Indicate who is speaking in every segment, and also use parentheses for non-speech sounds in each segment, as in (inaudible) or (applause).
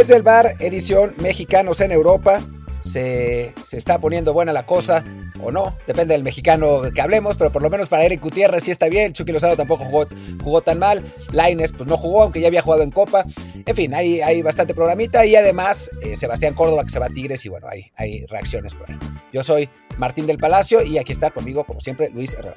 Speaker 1: Desde el bar, edición Mexicanos en Europa. Se, se, está poniendo buena la cosa, o no, depende del mexicano que hablemos, pero por lo menos para Eric Gutiérrez sí está bien. Chucky Lozano tampoco jugó, jugó tan mal. Laines, pues no jugó, aunque ya había jugado en Copa. En fin, hay, hay bastante programita y además eh, Sebastián Córdoba que se va a Tigres y bueno, hay, hay reacciones por ahí. Yo soy Martín del Palacio y aquí está conmigo, como siempre, Luis Herrera.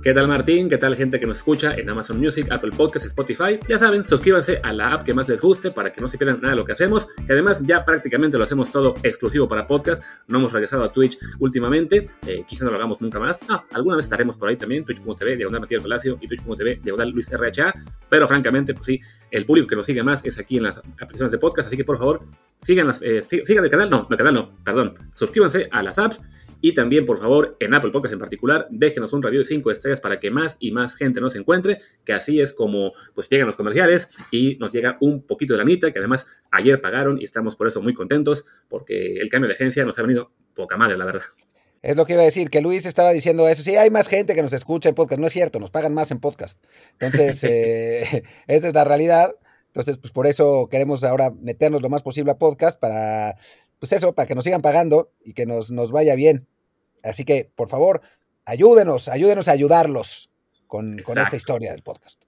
Speaker 2: ¿Qué tal Martín? ¿Qué tal gente que nos escucha en Amazon Music, Apple Podcasts, Spotify? Ya saben, suscríbanse a la app que más les guste para que no se pierdan nada de lo que hacemos. Que además ya prácticamente lo hacemos todo exclusivo para podcast. No hemos regresado a Twitch últimamente. Eh, quizá no lo hagamos nunca más. Ah, alguna vez estaremos por ahí también. Twitch.tv, Diagonal Matías Palacio y Twitch.tv, Diagonal Luis RHA. Pero francamente, pues sí, el público que nos sigue más es aquí en las aplicaciones de podcast. Así que por favor, sigan, las, eh, sigan el canal. No, el canal no, perdón. Suscríbanse a las apps y también, por favor, en Apple Podcast en particular, déjenos un review de 5 estrellas para que más y más gente nos encuentre, que así es como pues llegan los comerciales y nos llega un poquito de la mitad, que además ayer pagaron y estamos por eso muy contentos, porque el cambio de agencia nos ha venido poca madre, la verdad.
Speaker 1: Es lo que iba a decir, que Luis estaba diciendo eso. Sí, hay más gente que nos escucha en podcast. No es cierto, nos pagan más en podcast. Entonces, (laughs) eh, (laughs) esa es la realidad. Entonces, pues por eso queremos ahora meternos lo más posible a podcast para pues eso, para que nos sigan pagando y que nos, nos vaya bien. Así que, por favor, ayúdenos, ayúdenos a ayudarlos con, con esta historia del podcast.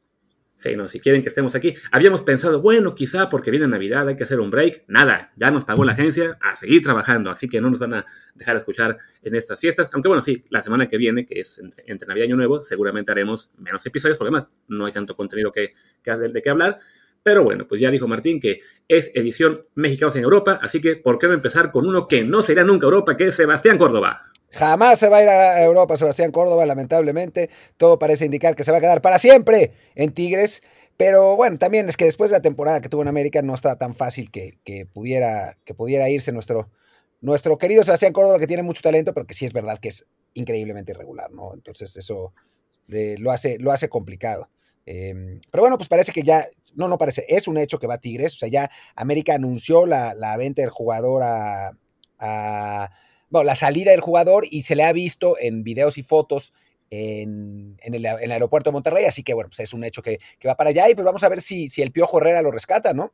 Speaker 2: Sí, no, si quieren que estemos aquí. Habíamos pensado, bueno, quizá porque viene Navidad hay que hacer un break. Nada, ya nos pagó la agencia a seguir trabajando, así que no nos van a dejar escuchar en estas fiestas. Aunque bueno, sí, la semana que viene, que es entre, Navidad y Año Nuevo, seguramente haremos menos episodios, porque además no hay tanto contenido que, que de, de qué hablar. Pero bueno, pues ya dijo Martín que es edición Mexicanos en Europa, así que ¿por qué no empezar con uno que no será nunca Europa, que es Sebastián Córdoba?
Speaker 1: Jamás se va a ir a Europa Sebastián Córdoba, lamentablemente. Todo parece indicar que se va a quedar para siempre en Tigres. Pero bueno, también es que después de la temporada que tuvo en América no está tan fácil que, pudiera, que pudiera irse nuestro, nuestro querido Sebastián Córdoba, que tiene mucho talento, pero que sí es verdad que es increíblemente irregular, ¿no? Entonces eso eh, lo, hace, lo hace complicado. Em, pero bueno, pues parece que ya, no, no parece, es un hecho que va Tigres, o sea, ya América anunció la, venta del jugador a, bueno, la salida del jugador y se le ha visto en videos y fotos en, el, aeropuerto de Monterrey, así que bueno, pues es un hecho que, va para allá y pues vamos a ver si, si el Piojo Herrera lo rescata, ¿no?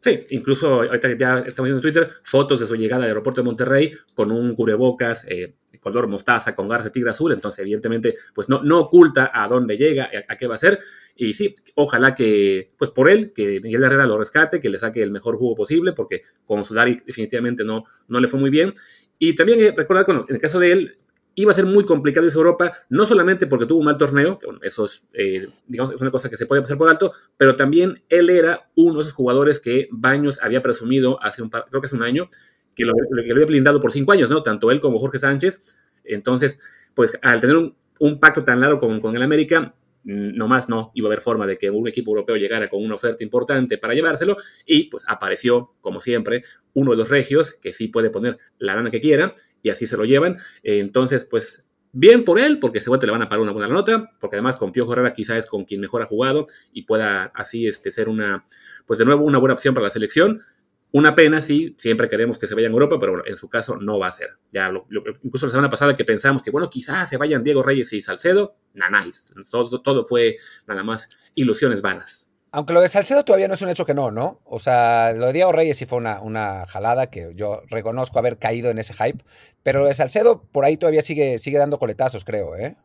Speaker 2: Sí, incluso ahorita ya estamos viendo en Twitter fotos de su llegada al aeropuerto de Monterrey con un cubrebocas eh, color mostaza con garras de tigre azul, entonces evidentemente pues no, no oculta a dónde llega, a, qué va a ser, y sí, ojalá que, pues por él, que Miguel Herrera lo rescate, que le saque el mejor jugo posible, porque con Sudari definitivamente no, no le fue muy bien, y también eh, recordar, que en el caso de él, iba a ser muy complicado irse a Europa, no solamente porque tuvo un mal torneo, que bueno, eso es, eh, digamos, es una cosa que se puede pasar por alto, pero también él era uno de esos jugadores que Baños había presumido hace un par, creo que hace un año, que lo, había blindado por cinco años, ¿no? Tanto él como Jorge Sánchez. Entonces, pues al tener un, pacto tan largo con, con el América, mm, nomás no iba a haber forma de que un equipo europeo llegara con una oferta importante para llevárselo y pues apareció, como siempre, uno de los regios que sí puede poner la lana que quiera y así se lo llevan. Entonces, pues bien por él, porque seguramente le van a pagar una buena nota, porque además con Piojo Herrera quizás es con quien mejor ha jugado y pueda así este, ser una, pues de nuevo una buena opción para la selección. Una pena, sí, siempre queremos que se vayan a Europa, pero en su caso no va a ser. Ya incluso la semana pasada que pensamos que, bueno, quizás se vayan Diego Reyes y Salcedo, nada, todo, todo fue nada más ilusiones vanas.
Speaker 1: Aunque lo de Salcedo todavía no es un hecho que no, ¿no? O sea, lo de Diego Reyes sí fue una, una jalada que yo reconozco haber caído en ese hype, pero lo de Salcedo por ahí todavía sigue, sigue dando coletazos, creo, ¿eh?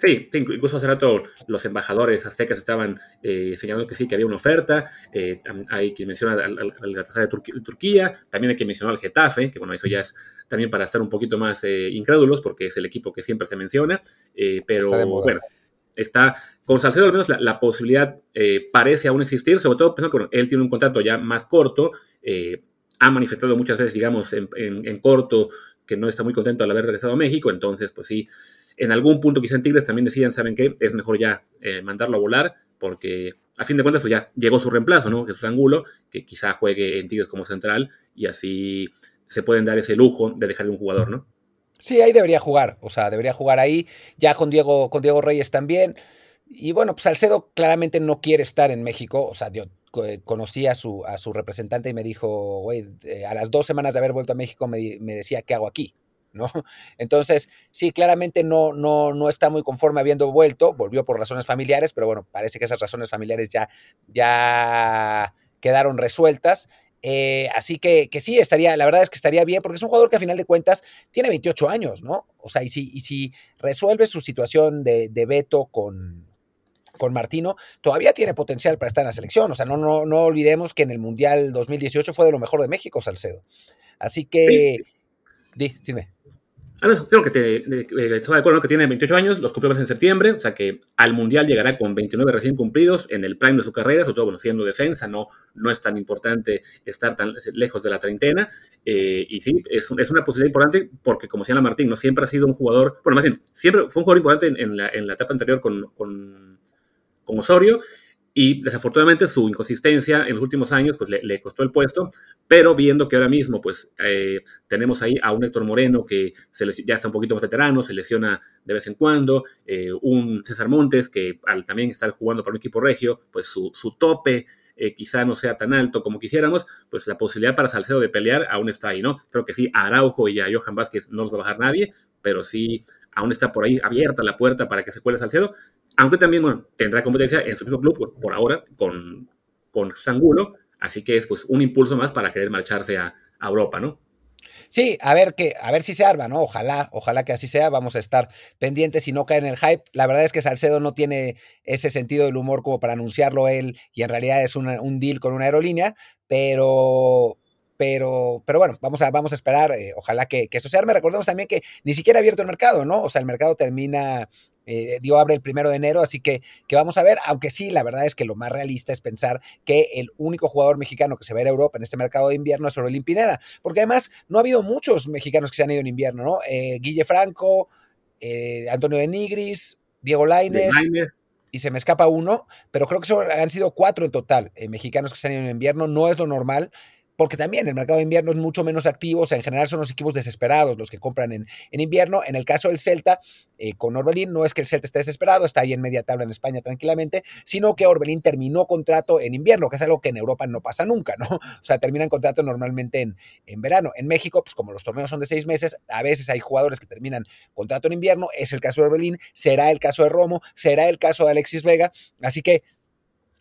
Speaker 2: Sí, incluso hace rato los embajadores aztecas estaban eh, señalando que sí, que había una oferta. Eh, hay quien menciona al, al, de, Turquía, también hay quien mencionó al Getafe, que bueno, eso ya es también para estar un poquito más eh, incrédulos, porque es el equipo que siempre se menciona. pero bueno, está con Salcedo al menos la, posibilidad parece aún existir, sobre todo pensando que él tiene un contrato ya más corto. ha manifestado muchas veces, digamos, en, en corto que no está muy contento al haber regresado a México, entonces, pues sí en algún punto quizá en Tigres también decían, ¿saben qué? Es mejor ya eh, mandarlo a volar porque a fin de cuentas pues ya llegó su reemplazo, ¿no? Jesús Angulo, que quizá juegue en Tigres como central y así se pueden dar ese lujo de dejarle un jugador, ¿no?
Speaker 1: Sí, ahí debería jugar, o sea, debería jugar ahí, ya con Diego, con Diego Reyes también. Y bueno, pues Salcedo claramente no quiere estar en México, o sea, yo eh, conocí a su, a su representante y me dijo, güey, eh, a las dos semanas de haber vuelto a México me, me decía, ¿qué hago aquí? ¿No? (laughs) Entonces, sí, claramente no, no, no está muy conforme habiendo vuelto, volvió por razones familiares, pero bueno, parece que esas razones familiares ya, ya quedaron resueltas. Eh, así que, que, sí, estaría, la verdad es que estaría bien, porque es un jugador que a final de cuentas tiene 28 años, ¿no? O sea, y si, y si resuelve su situación de, de veto con, con Martino, todavía tiene potencial para estar en la selección. O sea, no, no, no olvidemos que en el Mundial 2018 fue de lo mejor de México, Salcedo. Así que, sí. dime.
Speaker 2: Creo que te, de, de acuerdo que tiene 28 años, los cumplió en septiembre, o sea que al Mundial llegará con 29 recién cumplidos en el prime de su carrera, sobre todo bueno, siendo defensa, no, no es tan importante estar tan lejos de la treintena. Eh, y sí, es, es, una posibilidad importante porque, como señala Martín, no siempre ha sido un jugador, bueno, más bien, siempre fue un jugador importante en, en, la, en la, etapa anterior con, con, con Osorio y desafortunadamente su inconsistencia en los últimos años pues le, costó el puesto, pero viendo que ahora mismo pues eh, tenemos ahí a un Héctor Moreno que ya está un poquito más veterano, se lesiona de vez en cuando, eh, un César Montes que al también estar jugando para un equipo regio, pues su, su tope eh, quizá no sea tan alto como quisiéramos, pues la posibilidad para Salcedo de pelear aún está ahí, ¿no? Creo que sí, a Araujo y a Johan Vázquez no los va a bajar nadie, pero sí aún está por ahí abierta la puerta para que se cuele Salcedo, aunque también tendrá competencia en su mismo club por, ahora con, con Sangulo, así que es pues un impulso más para querer marcharse a, Europa, ¿no?
Speaker 1: Sí, a ver que, a ver si se arma, ¿no? Ojalá, ojalá que así sea. Vamos a estar pendientes y no caer en el hype. La verdad es que Salcedo no tiene ese sentido del humor como para anunciarlo él, y en realidad es una, un deal con una aerolínea, pero, pero, pero bueno, vamos a, vamos a esperar, eh, ojalá que, que, eso se arme. Recordemos también que ni siquiera ha abierto el mercado, ¿no? O sea, el mercado termina, eh, digo, abre el primero de enero, así que, que vamos a ver, aunque sí, la verdad es que lo más realista es pensar que el único jugador mexicano que se va a ir a Europa en este mercado de invierno es Orbelín Pineda, porque además no ha habido muchos mexicanos que se han ido en invierno, ¿no? Eh, Guille Franco, eh, Antonio de Nigris, Diego Laines. Y se me escapa uno, pero creo que son, han sido cuatro en total eh, mexicanos que se han ido en invierno. No es lo normal porque también el mercado de invierno es mucho menos activo, o sea, en general son los equipos desesperados los que compran en, en invierno. En el caso del Celta, eh, con Orbelín, no es que el Celta esté desesperado, está ahí en media tabla en España tranquilamente, sino que Orbelín terminó contrato en invierno, que es algo que en Europa no pasa nunca, ¿no? (laughs) O sea, terminan contrato normalmente en, en verano. En México, pues como los torneos son de seis meses, a veces hay jugadores que terminan contrato en invierno, es el caso de Orbelín, será el caso de Romo, será el caso de Alexis Vega, así que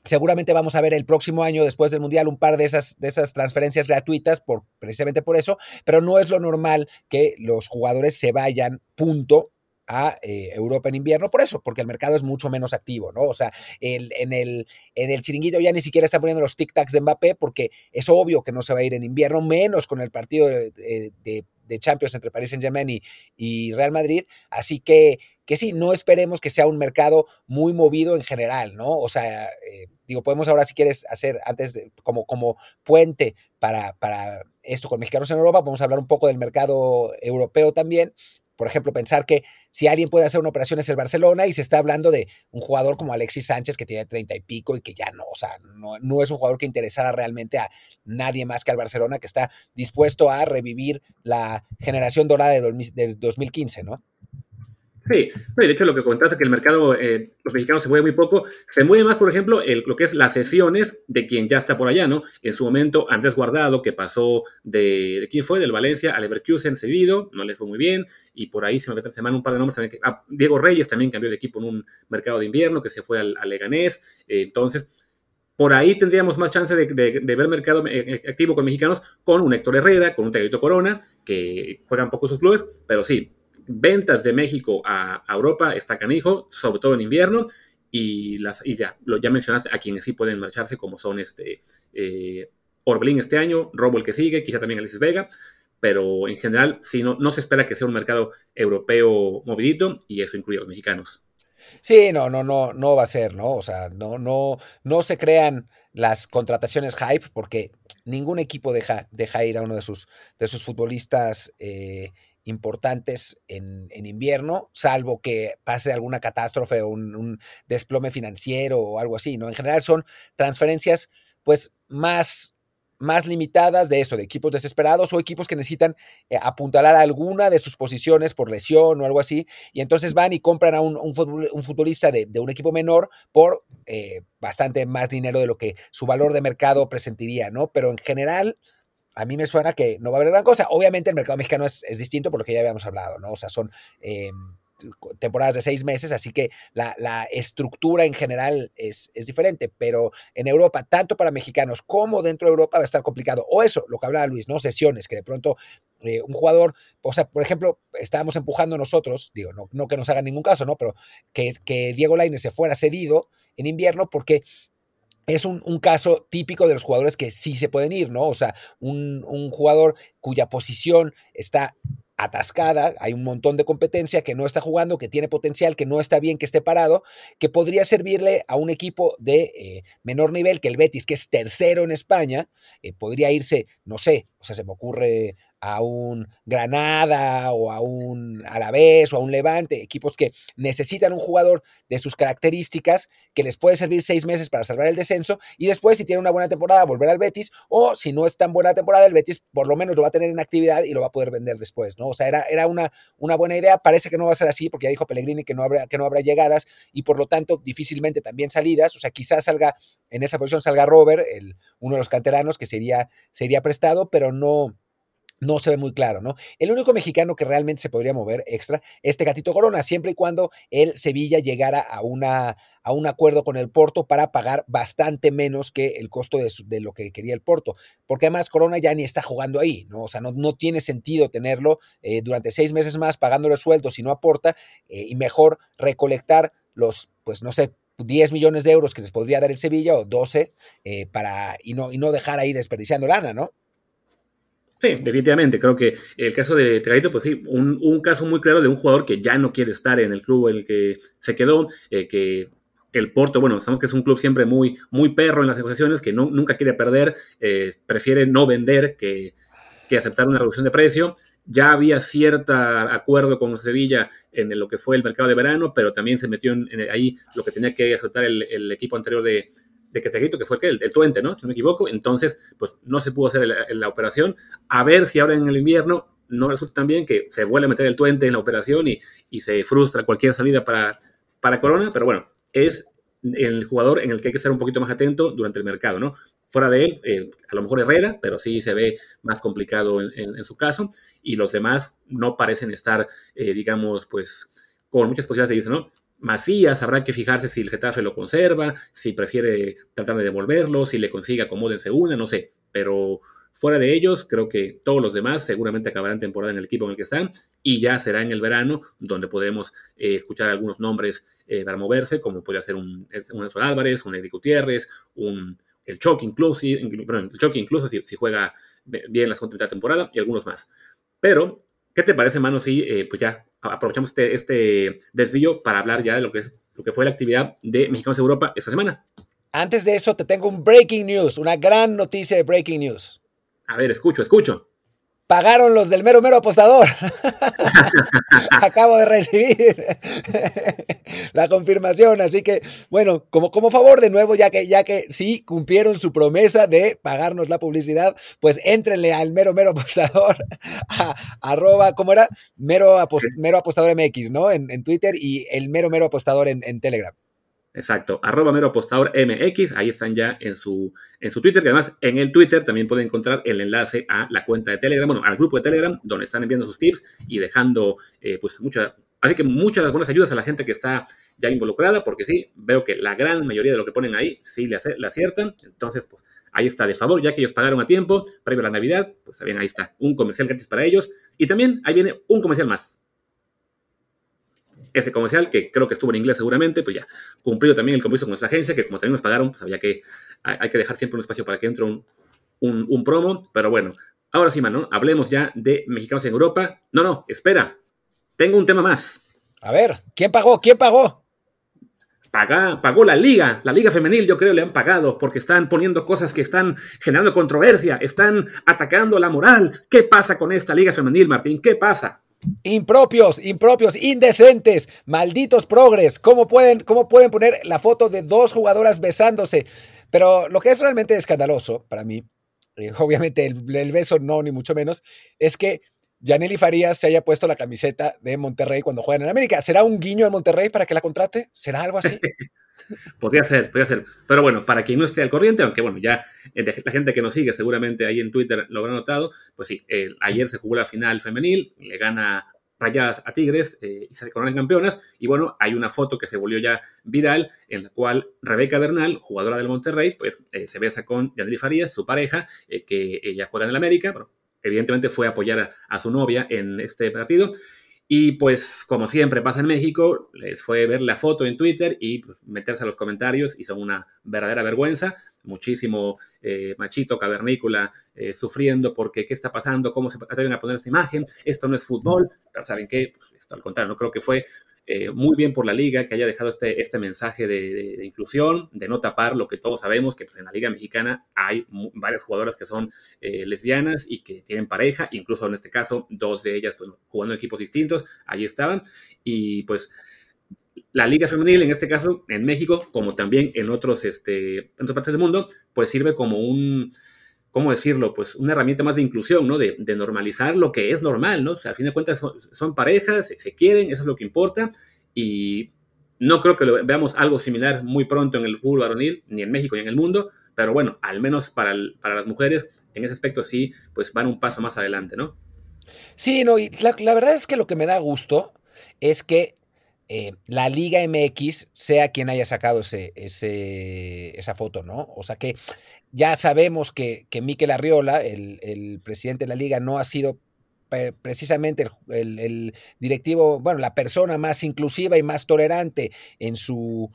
Speaker 1: Seguramente vamos a ver el próximo año, después del Mundial, un par de esas, de esas transferencias gratuitas, por, precisamente por eso, pero no es lo normal que los jugadores se vayan, punto, a eh, Europa en invierno, por eso, porque el mercado es mucho menos activo, ¿no? O sea, el, en, el, en el chiringuito ya ni siquiera está poniendo los tic-tacs de Mbappé, porque es obvio que no se va a ir en invierno, menos con el partido de, de, Champions entre Paris Saint-Germain y, y Real Madrid, así que que sí, no esperemos que sea un mercado muy movido en general, ¿no? O sea, eh, digo, podemos ahora, si quieres, hacer antes, como, como puente para, para esto con mexicanos en Europa, podemos hablar un poco del mercado europeo también. Por ejemplo, pensar que si alguien puede hacer una operación es el Barcelona y se está hablando de un jugador como Alexis Sánchez que tiene treinta y pico y que ya no, o sea, no, no, es un jugador que interesara realmente a nadie más que al Barcelona que está dispuesto a revivir la generación dorada de 2015, ¿no?
Speaker 2: Sí, no, y de hecho lo que comentaste que el mercado, eh, los mexicanos se mueve muy poco, se mueve más, por ejemplo, el, lo que es las sesiones de quien ya está por allá, ¿no? En su momento, Andrés Guardado, que pasó de, ¿de quién fue? Del Valencia al Leverkusen cedido, no le fue muy bien, y por ahí se me se me un par de nombres también. Que, ah, Diego Reyes también cambió de equipo en un mercado de invierno, que se fue al, al Leganés, eh, entonces por ahí tendríamos más chance de, de, de, ver mercado eh, activo con mexicanos con un Héctor Herrera, con un Tegrito Corona, que juegan poco sus clubes, pero sí, ventas de México a, Europa está canijo, sobre todo en invierno, y, las, y ya, lo, ya mencionaste a quienes sí pueden marcharse, como son este eh, Orbelín este año, Robo el que sigue, quizá también Alexis Vega, pero en general sí, no, no se espera que sea un mercado europeo movidito, y eso incluye a los mexicanos.
Speaker 1: Sí, no, no, no, no va a ser, ¿no? O sea, no, no, no se crean las contrataciones hype porque ningún equipo deja, deja ir a uno de sus, de sus futbolistas eh, importantes en, en, invierno, salvo que pase alguna catástrofe o un, desplome financiero o algo así, ¿no? En general son transferencias, pues, más, más limitadas de eso, de equipos desesperados o equipos que necesitan eh, apuntalar alguna de sus posiciones por lesión o algo así, y entonces van y compran a un, futbolista de, de, un equipo menor por eh, bastante más dinero de lo que su valor de mercado presentiría, ¿no? Pero en general a mí me suena que no va a haber gran cosa. Obviamente el mercado mexicano es, es distinto por lo que ya habíamos hablado, ¿no? O sea, son, eh, temporadas de seis meses, así que la, la estructura en general es, es, diferente, pero en Europa, tanto para mexicanos como dentro de Europa va a estar complicado. O eso, lo que hablaba Luis, ¿no? Sesiones, que de pronto eh, un jugador, o sea, por ejemplo, estábamos empujando nosotros, digo, no, no que nos hagan ningún caso, ¿no? Pero que, que Diego Lainez se fuera cedido en invierno porque es un, caso típico de los jugadores que sí se pueden ir, ¿no? O sea, un, un jugador cuya posición está atascada, hay un montón de competencia que no está jugando, que tiene potencial, que no está bien que esté parado, que podría servirle a un equipo de eh, menor nivel que el Betis, que es tercero en España, eh, podría irse, no sé, o sea, se me ocurre a un Granada o a un Alavés o a un Levante, equipos que necesitan un jugador de sus características que les puede servir seis meses para salvar el descenso y después si tiene una buena temporada volver al Betis o si no es tan buena temporada el Betis por lo menos lo va a tener en actividad y lo va a poder vender después, ¿no? O sea, era, era una, una buena idea, parece que no va a ser así porque ya dijo Pellegrini que no, habrá, que no habrá llegadas y por lo tanto difícilmente también salidas, o sea, quizás salga en esa posición salga Robert, el, uno de los canteranos que sería, sería prestado, pero no no se ve muy claro, ¿no? El único mexicano que realmente se podría mover extra es Tecatito Corona, siempre y cuando el Sevilla llegara a, una, a un acuerdo con el Porto para pagar bastante menos que el costo de, de, lo que quería el Porto, porque además Corona ya ni está jugando ahí, ¿no? O sea, no, no tiene sentido tenerlo eh, durante seis meses más pagándole sueldo si no aporta eh, y mejor recolectar los, pues no sé, 10 millones de euros que les podría dar el Sevilla o 12 eh, para, y, no, y no dejar ahí desperdiciando lana, ¿no?
Speaker 2: Sí, definitivamente. Creo que el caso de Tegadito, pues sí, un, caso muy claro de un jugador que ya no quiere estar en el club en el que se quedó, eh, que el Porto, bueno, sabemos que es un club siempre muy, muy perro en las negociaciones, que nunca quiere perder, eh, prefiere no vender que, que, aceptar una reducción de precio. Ya había cierto acuerdo con Sevilla en lo que fue el mercado de verano, pero también se metió en, ahí lo que tenía que aceptar el equipo anterior de, de Queteguito, que fue el, el, el Tuente, ¿no? Si no me equivoco. Entonces, pues no se pudo hacer la, la operación. A ver si ahora en el invierno no resulta tan bien que se vuelve a meter el Tuente en la operación y, y se frustra cualquier salida para, para Corona, pero bueno, es el jugador en el que hay que estar un poquito más atento durante el mercado, ¿no? Fuera de él, eh, a lo mejor Herrera, pero sí se ve más complicado en su caso, y los demás no parecen estar, eh, digamos, pues, con muchas posibilidades de irse, ¿no? Macías, habrá que fijarse si el Getafe lo conserva, si prefiere tratar de devolverlo, si le consigue acomódense una, no sé. Pero fuera de ellos, creo que todos los demás seguramente acabarán temporada en el equipo en el que están y ya será en el verano donde podemos eh, escuchar algunos nombres eh, para moverse, como podría ser un, Álvarez, un Eric Gutiérrez, un, el Choque incluso, perdón, el Choque incluso si, si, juega bien la segunda temporada y algunos más. Pero, ¿qué te parece, mano, si eh, pues ya aprovechamos este, este desvío para hablar ya de lo que, es, lo que fue la actividad de Mexicanos de Europa esta semana.
Speaker 1: Antes de eso, te tengo un breaking news, una gran noticia de breaking news.
Speaker 2: A ver, escucho, escucho.
Speaker 1: Pagaron los del mero mero apostador. (laughs) Acabo de recibir (laughs) la confirmación. Así que, bueno, como, como favor de nuevo, ya que, ya que sí cumplieron su promesa de pagarnos la publicidad, pues éntrenle al mero mero apostador, (laughs) a, arroba, ¿cómo era? Mero, apost, mero apostador MX, ¿no? En, en, Twitter y el mero mero apostador en, en Telegram.
Speaker 2: Exacto, arroba mero apostador MX, ahí están ya en su, en su Twitter, que además en el Twitter también pueden encontrar el enlace a la cuenta de Telegram, bueno, al grupo de Telegram, donde están enviando sus tips y dejando, eh, pues, mucha, así que muchas las buenas ayudas a la gente que está ya involucrada, porque sí, veo que la gran mayoría de lo que ponen ahí sí le, aciertan, entonces, pues, ahí está, de favor, ya que ellos pagaron a tiempo, previo a la Navidad, pues, bien, ahí está, un comercial gratis para ellos, y también ahí viene un comercial más, ese comercial, que creo que estuvo en inglés seguramente, pues ya cumplido también el compromiso con nuestra agencia, que como también nos pagaron, pues había que, hay que dejar siempre un espacio para que entre un, un, un promo, pero bueno, ahora sí, mano, hablemos ya de mexicanos en Europa. No, no, espera, tengo un tema más.
Speaker 1: A ver, ¿quién pagó? ¿Quién pagó?
Speaker 2: Paga, pagó la liga, la liga femenil yo creo le han pagado porque están poniendo cosas que están generando controversia, están atacando la moral. ¿Qué pasa con esta liga femenil, Martín? ¿Qué pasa?
Speaker 1: Impropios, impropios, indecentes, malditos progres. ¿Cómo pueden, ¿Cómo pueden poner la foto de dos jugadoras besándose? Pero lo que es realmente escandaloso para mí, eh, (laughs) obviamente el, beso no, ni mucho menos, es que Yaneli Farías se haya puesto la camiseta de Monterrey cuando juegan en América. ¿Será un guiño a Monterrey para que la contrate? ¿Será algo así? (laughs)
Speaker 2: podría ser, podría ser. Pero bueno, para quien no esté al corriente, aunque bueno, ya la gente que nos sigue seguramente ahí en Twitter lo habrá notado, pues sí, eh, ayer se jugó la final femenil, le gana rayadas a Tigres y se coronan campeonas. Y bueno, hay una foto que se volvió ya viral en la cual Rebeca Bernal, jugadora del Monterrey, pues se besa con Yandri Farías, su pareja, que ella juega en el América, pero evidentemente fue a apoyar a su novia en este partido. Y pues, como siempre pasa en México, les fue ver la foto en Twitter y pues, meterse a los comentarios y son una verdadera vergüenza. Muchísimo eh, machito cavernícola eh, sufriendo porque qué está pasando, cómo se atreven a poner esa imagen, esto no es fútbol. ¿saben qué? Pues, esto al contrario, no creo que fue eh, muy bien por la liga que haya dejado este, este mensaje de, inclusión, de no tapar lo que todos sabemos, que pues, en la liga mexicana hay varias jugadoras que son eh, lesbianas y que tienen pareja, incluso en este caso dos de ellas jugando en equipos distintos, ahí estaban, y pues la liga femenil en este caso en México, como también en otros, este, en otras partes del mundo, pues sirve como un ¿cómo decirlo? Pues una herramienta más de inclusión, ¿no? De, normalizar lo que es normal, ¿no? O sea, al fin de cuentas son, parejas, se, quieren, eso es lo que importa. Y no creo que veamos algo similar muy pronto en el fútbol varonil, ni en México ni en el mundo, pero bueno, al menos para, para las mujeres, en ese aspecto sí, pues van un paso más adelante, ¿no?
Speaker 1: Sí, no, y la, verdad es que lo que me da gusto es que eh, la Liga MX sea quien haya sacado ese, esa foto, ¿no? O sea que ya sabemos que, que Miquel Arriola, el, presidente de la liga, no ha sido precisamente el, directivo, bueno, la persona más inclusiva y más tolerante en su,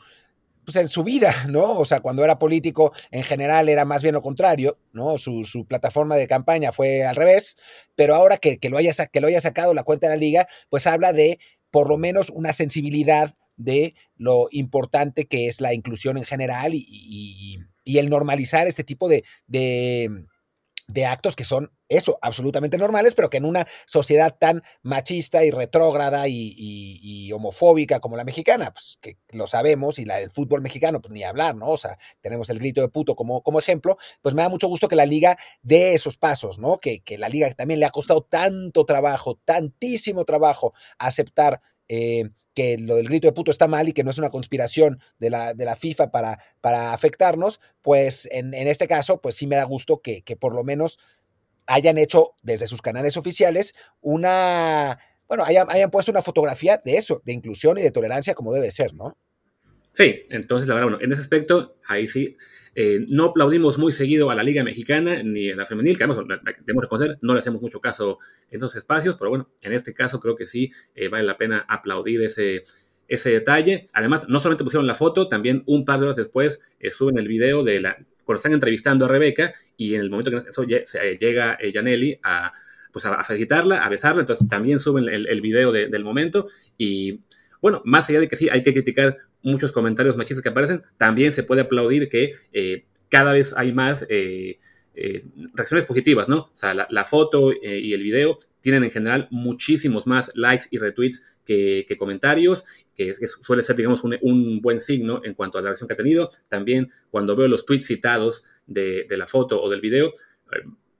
Speaker 1: pues en su vida, (laughs) ¿no? O sea, cuando era político, en general era más bien lo contrario, ¿no? Su, plataforma de campaña fue al revés, pero ahora que, lo haya, que lo haya sacado la cuenta de la liga, pues habla de por lo menos una sensibilidad de lo importante que es la inclusión en general y el normalizar este tipo de, de, actos que son eso, absolutamente normales, pero que en una sociedad tan machista y retrógrada y, homofóbica como la mexicana, pues que lo sabemos, y la del fútbol mexicano, pues ni hablar, ¿no? O sea, tenemos el grito de puto como, como ejemplo, pues me da mucho gusto que la liga dé esos pasos, ¿no? Que, que la liga también le ha costado tanto trabajo, tantísimo trabajo aceptar. Eh, que lo del grito de puto está mal y que no es una conspiración de la, de la FIFA para, para afectarnos, pues en, este caso, pues sí me da gusto que, que por lo menos hayan hecho desde sus canales oficiales una, bueno, hayan, hayan puesto una fotografía de eso, de inclusión y de tolerancia como debe ser, ¿no?
Speaker 2: Sí, entonces la verdad, bueno, en ese aspecto, ahí sí, eh, no aplaudimos muy seguido a la Liga Mexicana ni a la femenil, que además debemos reconocer, no le hacemos mucho caso en esos espacios, pero bueno, en este caso creo que sí eh, vale la pena aplaudir ese, ese detalle. Además, no solamente pusieron la foto, también un par de horas después eh, suben el video de la, cuando están entrevistando a Rebeca y en el momento que eso llega Janelli a, pues a, felicitarla, a besarla, entonces también suben el, video de, del momento y bueno, más allá de que sí, hay que criticar muchos comentarios machistas que aparecen, también se puede aplaudir que eh, cada vez hay más eh, eh, reacciones positivas, ¿no? O sea, la, foto y el video tienen en general muchísimos más likes y retweets que, comentarios, que, suele ser, digamos, un, buen signo en cuanto a la reacción que ha tenido. También cuando veo los tweets citados de, la foto o del video,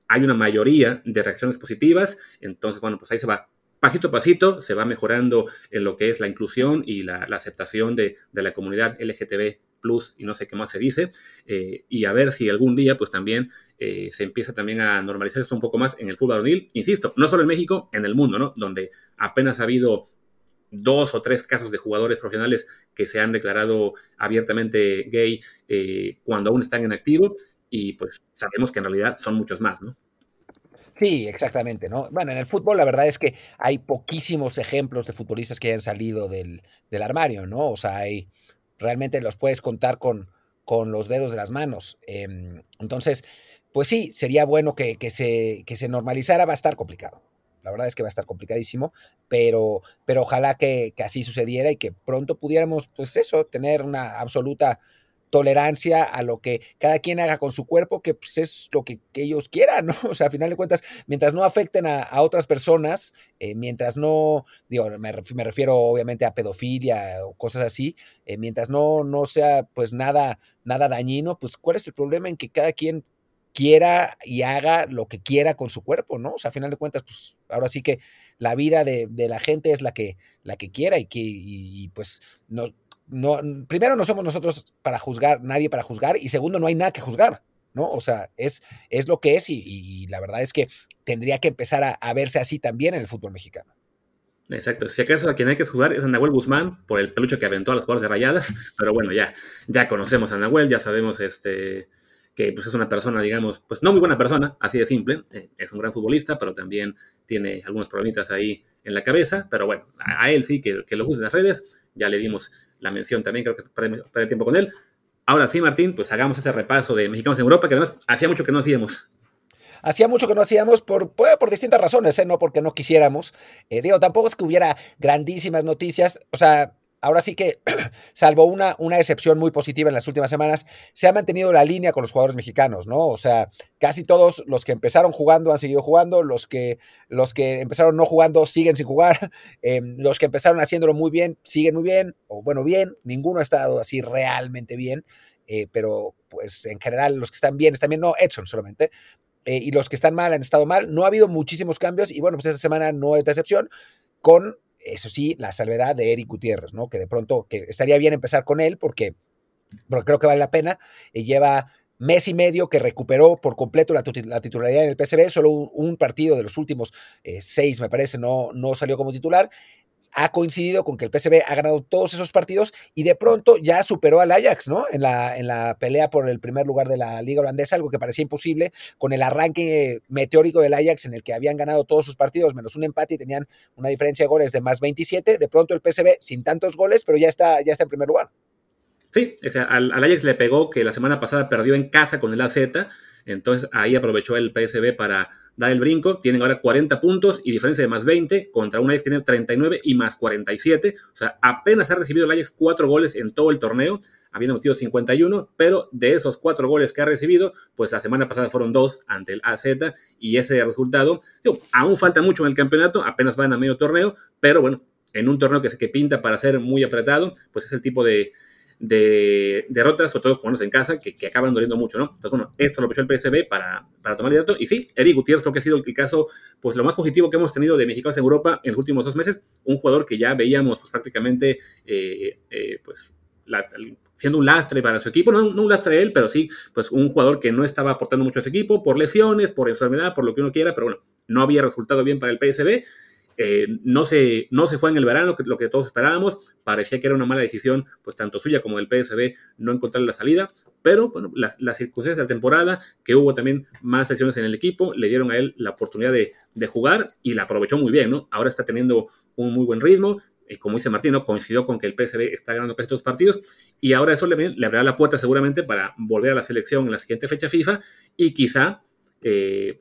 Speaker 2: hay una mayoría de reacciones positivas, entonces, bueno, pues ahí se va pasito a pasito se va mejorando en lo que es la inclusión y la, aceptación de, la comunidad LGTB plus y no sé qué más se dice, eh, y a ver si algún día pues también eh, se empieza también a normalizar esto un poco más en el fútbol varonil, insisto, no solo en México, en el mundo, ¿no? Donde apenas ha habido dos o tres casos de jugadores profesionales que se han declarado abiertamente gay eh, cuando aún están en activo, y pues sabemos que en realidad son muchos más, ¿no?
Speaker 1: Sí, exactamente, ¿no? Bueno, en el fútbol la verdad es que hay poquísimos ejemplos de futbolistas que hayan salido del, armario, ¿no? O sea, hay, realmente los puedes contar con, con los dedos de las manos. Em, entonces, pues sí, sería bueno que, se, que se normalizara, va a estar complicado. La verdad es que va a estar complicadísimo, pero, pero ojalá que, que así sucediera y que pronto pudiéramos, pues eso, tener una absoluta tolerancia a lo que cada quien haga con su cuerpo, que pues, es lo que, ellos quieran, ¿no? (laughs) O sea, a final de cuentas, mientras no afecten a, otras personas, eh, mientras no, digo, me, refiero obviamente a pedofilia o cosas así, eh, mientras no, no sea pues nada, nada dañino, pues cuál es el problema en que cada quien quiera y haga lo que quiera con su cuerpo, ¿no? O sea, a final de cuentas, pues ahora sí que la vida de, la gente es la que, la que quiera y que, y, pues, no, no, primero no somos nosotros para juzgar, nadie para juzgar, y segundo, no hay nada que juzgar, ¿no? O sea, es, es lo que es y, la verdad es que tendría que empezar a, verse así también en el fútbol mexicano.
Speaker 2: Exacto. Si acaso a quien hay que jugar es a Nahuel Guzmán por el peluche que aventó a los jugadores de rayadas, (laughs) pero bueno, ya, ya conocemos a Nahuel, ya sabemos este, que pues, es una persona, digamos, pues no muy buena persona, así de simple. Eh, es un gran futbolista, pero también tiene algunos problemitas ahí en la cabeza. Pero bueno, a, él sí que, lo use en las redes. Ya le dimos la mención también, creo que el tiempo con él. Ahora sí, Martín, pues hagamos ese repaso de mexicanos en Europa, que además hacía mucho que no hacíamos.
Speaker 1: Hacía mucho que no hacíamos por, pues, por distintas razones, ¿eh? no porque no quisiéramos. Eh, digo, tampoco es que hubiera grandísimas noticias. O sea, ahora sí que, (clears throat) salvo una, una excepción muy positiva en las últimas semanas, se ha mantenido la línea con los jugadores mexicanos, ¿no? O sea, casi todos los que empezaron jugando han seguido jugando, los que, los que empezaron no jugando siguen sin jugar, (laughs) em, los que empezaron haciéndolo muy bien siguen muy bien, o bueno, bien, ninguno ha estado así realmente bien, eh, pero pues en general los que están bien están bien, no Edson solamente, eh, y los que están mal han estado mal. No ha habido muchísimos cambios y bueno, pues esta semana no es de excepción, con eso sí, la salvedad de Eric Gutiérrez, ¿no? Que de pronto que estaría bien empezar con él porque, creo que vale la pena. Y lleva mes y medio que recuperó por completo la, titularidad en el PSV, solo un, partido de los últimos eh, seis, me parece, no, no salió como titular ha coincidido con que el PSV ha ganado todos esos partidos y de pronto ya superó al Ajax, ¿no? En la, en la pelea por el primer lugar de la Liga Holandesa, algo que parecía imposible con el arranque meteórico del Ajax en el que habían ganado todos sus partidos menos un empate y tenían una diferencia de goles de más 27. De pronto el PSV sin tantos goles, pero ya está, ya está en primer lugar.
Speaker 2: Sí, o sea, al, al Ajax le pegó que la semana pasada perdió en casa con el AZ, entonces ahí aprovechó el PSV para dar el brinco, tienen ahora 40 puntos y diferencia de más 20, contra un Ajax tiene 39 y más 47, o sea, apenas ha recibido el Ajax 4 goles en todo el torneo, habiendo metido 51, pero de esos 4 goles que ha recibido, pues la semana pasada fueron 2 ante el AZ y ese resultado, aún falta mucho en el campeonato, apenas van a medio torneo, pero bueno, en un torneo que, que pinta para ser muy apretado, pues es el tipo de, de derrotas, sobre todo jugando en casa, que, acaban doliendo mucho, ¿no? Entonces, bueno, esto lo aprovechó el PSB para, para tomar el dato. Y sí, Eric Gutiérrez creo que ha sido el caso, pues lo más positivo que hemos tenido de mexicanos en Europa en los últimos dos meses. Un jugador que ya veíamos pues, prácticamente, eh, eh, pues, siendo un lastre para su equipo, no, no, un lastre él, pero sí, pues un jugador que no estaba aportando mucho a su equipo por lesiones, por enfermedad, por lo que uno quiera, pero bueno, no había resultado bien para el PSB eh, no, se, no se fue en el verano, lo que todos esperábamos. Parecía que era una mala decisión, pues tanto suya como del PSB, no encontrar la salida. Pero bueno, las, circunstancias de la temporada, que hubo también más lesiones en el equipo, le dieron a él la oportunidad de, jugar y la aprovechó muy bien, ¿no? Ahora está teniendo un muy buen ritmo. Y como dice Martín, coincidió con que el PSB está ganando casi todos los partidos. Y ahora eso le, le abrirá la puerta seguramente para volver a la selección en la siguiente fecha FIFA y quizá eh,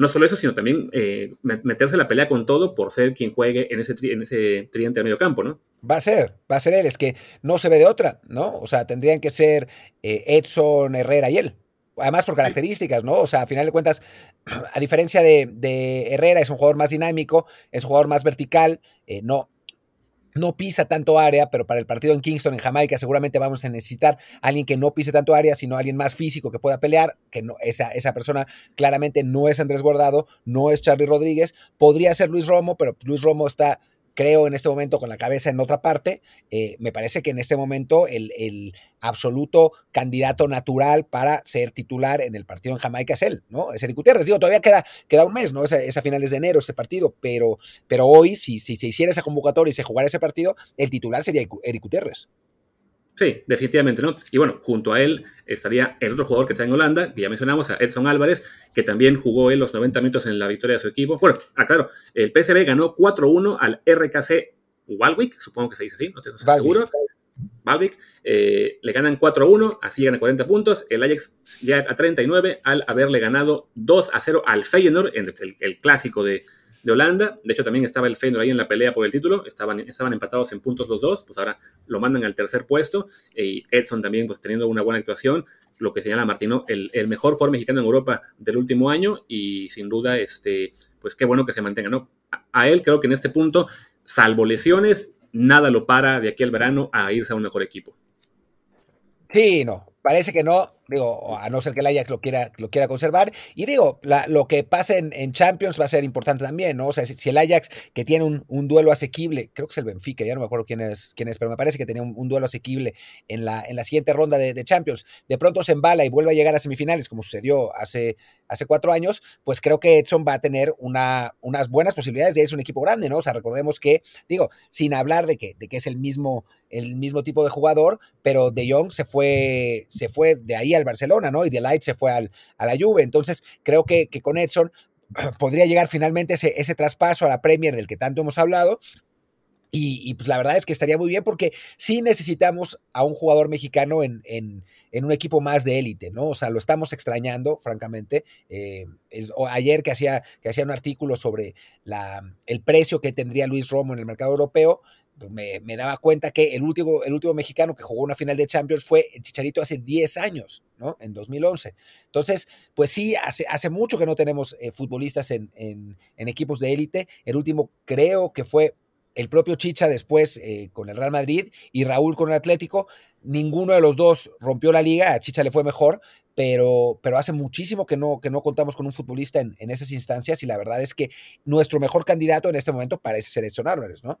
Speaker 2: no solo eso, sino también eh, meterse la pelea con todo por ser quien juegue en ese, en ese tridente de medio campo, ¿no?
Speaker 1: Va a ser, va a ser él, es que no se ve de otra, ¿no? O sea, tendrían que ser eh, Edson, Herrera y él. Además por características, ¿no? O sea, a final de cuentas, (clears throat) a diferencia de, Herrera, es un jugador más dinámico, es un jugador más vertical, eh, no, no pisa tanto área, pero para el partido en Kingston, en Jamaica, seguramente vamos a necesitar a alguien que no pise tanto área, sino alguien más físico que pueda pelear, que no, esa, esa persona claramente no es Andrés Guardado, no es Charlie Rodríguez, podría ser Luis Romo, pero Luis Romo está creo en este momento con la cabeza en otra parte. Eh, me parece que en este momento el, absoluto candidato natural para ser titular en el partido en Jamaica es él, ¿no? Es Eric Gutiérrez. Digo, todavía queda, queda un mes, ¿no? Es a, finales de enero ese partido, pero, pero hoy, si, si se hiciera esa convocatoria y se jugara ese partido, el titular sería Eric Gutiérrez.
Speaker 2: Sí, definitivamente, ¿no? Y bueno, junto a él estaría el otro jugador que está en Holanda, que ya mencionamos, a Edson Álvarez, que también jugó él los 90 minutos en la victoria de su equipo. Bueno, ah, claro, el PSV ganó 4-1 al RKC Walwick, supongo que se dice así, no estoy seguro. Walwick, eh, le ganan 4-1, así gana 40 puntos. El Ajax ya a 39 al haberle ganado 2-0 al Feyenoord, en el clásico de, de Holanda. De hecho, también estaba el Feyenoord ahí en la pelea por el título. Estaban, empatados en puntos los dos. Pues ahora lo mandan al tercer puesto. Y Edson también, pues teniendo una buena actuación. Lo que señala Martino, el, mejor jugador mexicano en Europa del último año. Y sin duda, este, pues qué bueno que se mantenga, ¿no? A, él creo que en este punto, salvo lesiones, nada lo para de aquí al verano a irse a un mejor equipo.
Speaker 1: Sí, no. Parece que no. Digo, a no ser que el Ajax lo quiera, lo quiera conservar. Y digo, lo que pase en, Champions va a ser importante también, ¿no? O sea, si, el Ajax, que tiene un, duelo asequible, creo que es el Benfica, ya no me acuerdo quién es, quién es pero me parece que tenía un, duelo asequible en la, en la siguiente ronda de, Champions, de pronto se embala y vuelve a llegar a semifinales, como sucedió hace, hace cuatro años, pues creo que Edson va a tener una, unas buenas posibilidades de irse un equipo grande, ¿no? O sea, recordemos que, digo, sin hablar de que, de que es el mismo, el mismo tipo de jugador, pero De Jong se fue, se fue de ahí al Barcelona, ¿no? Y De Light se fue al, a la Juve. Entonces, creo que, que con Edson (clears throat) podría llegar finalmente ese, ese traspaso a la Premier del que tanto hemos hablado y, pues la verdad es que estaría muy bien porque sí necesitamos a un jugador mexicano en, en, en un equipo más de élite, ¿no? O sea, lo estamos extrañando, francamente. Eh, ayer que hacía, que hacía un artículo sobre la, el precio que tendría Luis Romo en el mercado europeo, pues me, daba cuenta que el último, el último mexicano que jugó una final de Champions fue Chicharito hace 10 años, ¿no? En 2011. Entonces, pues sí, hace, hace mucho que no tenemos eh, futbolistas en, en, en equipos de élite. El último creo que fue el propio Chicha después eh, con el Real Madrid y Raúl con el Atlético. Ninguno de los dos rompió la liga, a Chicha le fue mejor, pero, pero hace muchísimo que no, que no contamos con un futbolista en, en esas instancias y la verdad es que nuestro mejor candidato en este momento parece ser Edson Álvarez, ¿no?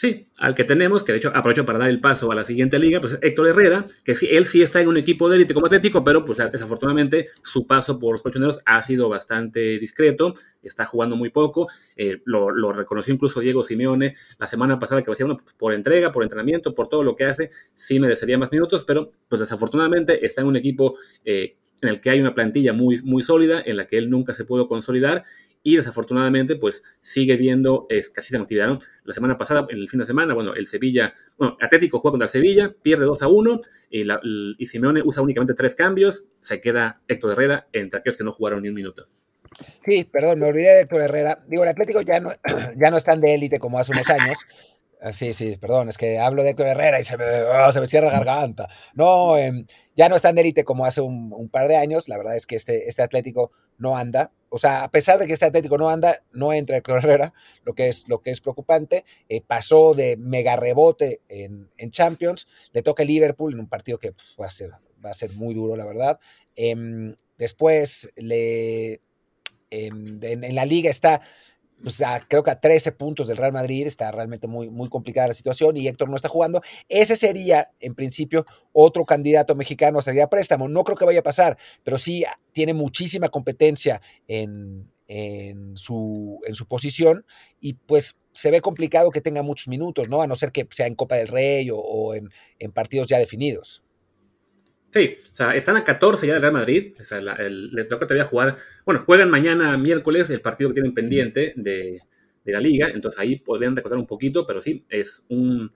Speaker 2: Sí, al que tenemos, que de hecho aprovecho para dar el paso a la siguiente liga, pues Héctor Herrera, que sí, él sí está en un equipo de élite como Atlético, pero pues desafortunadamente su paso por los colchoneros ha sido bastante discreto, está jugando muy poco, eh, lo, reconoció incluso Diego Simeone la semana pasada que decía, pues, por entrega, por entrenamiento, por todo lo que hace, sí merecería más minutos, pero pues desafortunadamente está en un equipo eh, en el que hay una plantilla muy, muy sólida, en la que él nunca se pudo consolidar y desafortunadamente pues sigue viendo escasísima actividad. La semana pasada, en el fin de semana, bueno, el Sevilla, bueno, Atlético juega contra el Sevilla, pierde 2 a 1 y, y Simeone usa únicamente tres cambios, se queda Héctor Herrera entre aquellos que no jugaron ni un minuto.
Speaker 1: Sí, perdón, me olvidé de Héctor Herrera. Digo, el Atlético ya no, (clears throat) ya no están de élite como hace unos años. Ah, sí, sí, perdón, es que hablo de Héctor Herrera y se me, me cierra la garganta. No, em, ya no está en élite como hace un, par de años. La verdad es que este, este Atlético no anda. O sea, a pesar de que este Atlético no anda, no entra Héctor Herrera, lo que es, lo que es preocupante. Eh, pasó de mega rebote en, Champions. Le toca Liverpool en un partido que pues, va, a ser, va a ser muy duro, la verdad. Em, después, le, em, en la liga está pues, creo que a 13 puntos del Real Madrid, está realmente muy, muy complicada la situación y Héctor no está jugando. Ese sería, en principio, otro candidato mexicano a salir a préstamo. No creo que vaya a pasar, pero sí tiene muchísima competencia en, en, su, en su posición y pues se ve complicado que tenga muchos minutos, ¿no? A no ser que sea en Copa del Rey o, en, en partidos ya definidos.
Speaker 2: Sí, o sea, están a 14 ya del Real Madrid. O sea, le toca todavía jugar. Bueno, juegan mañana miércoles el partido que tienen pendiente de, la liga. Entonces ahí podrían recortar un poquito, pero sí, es un,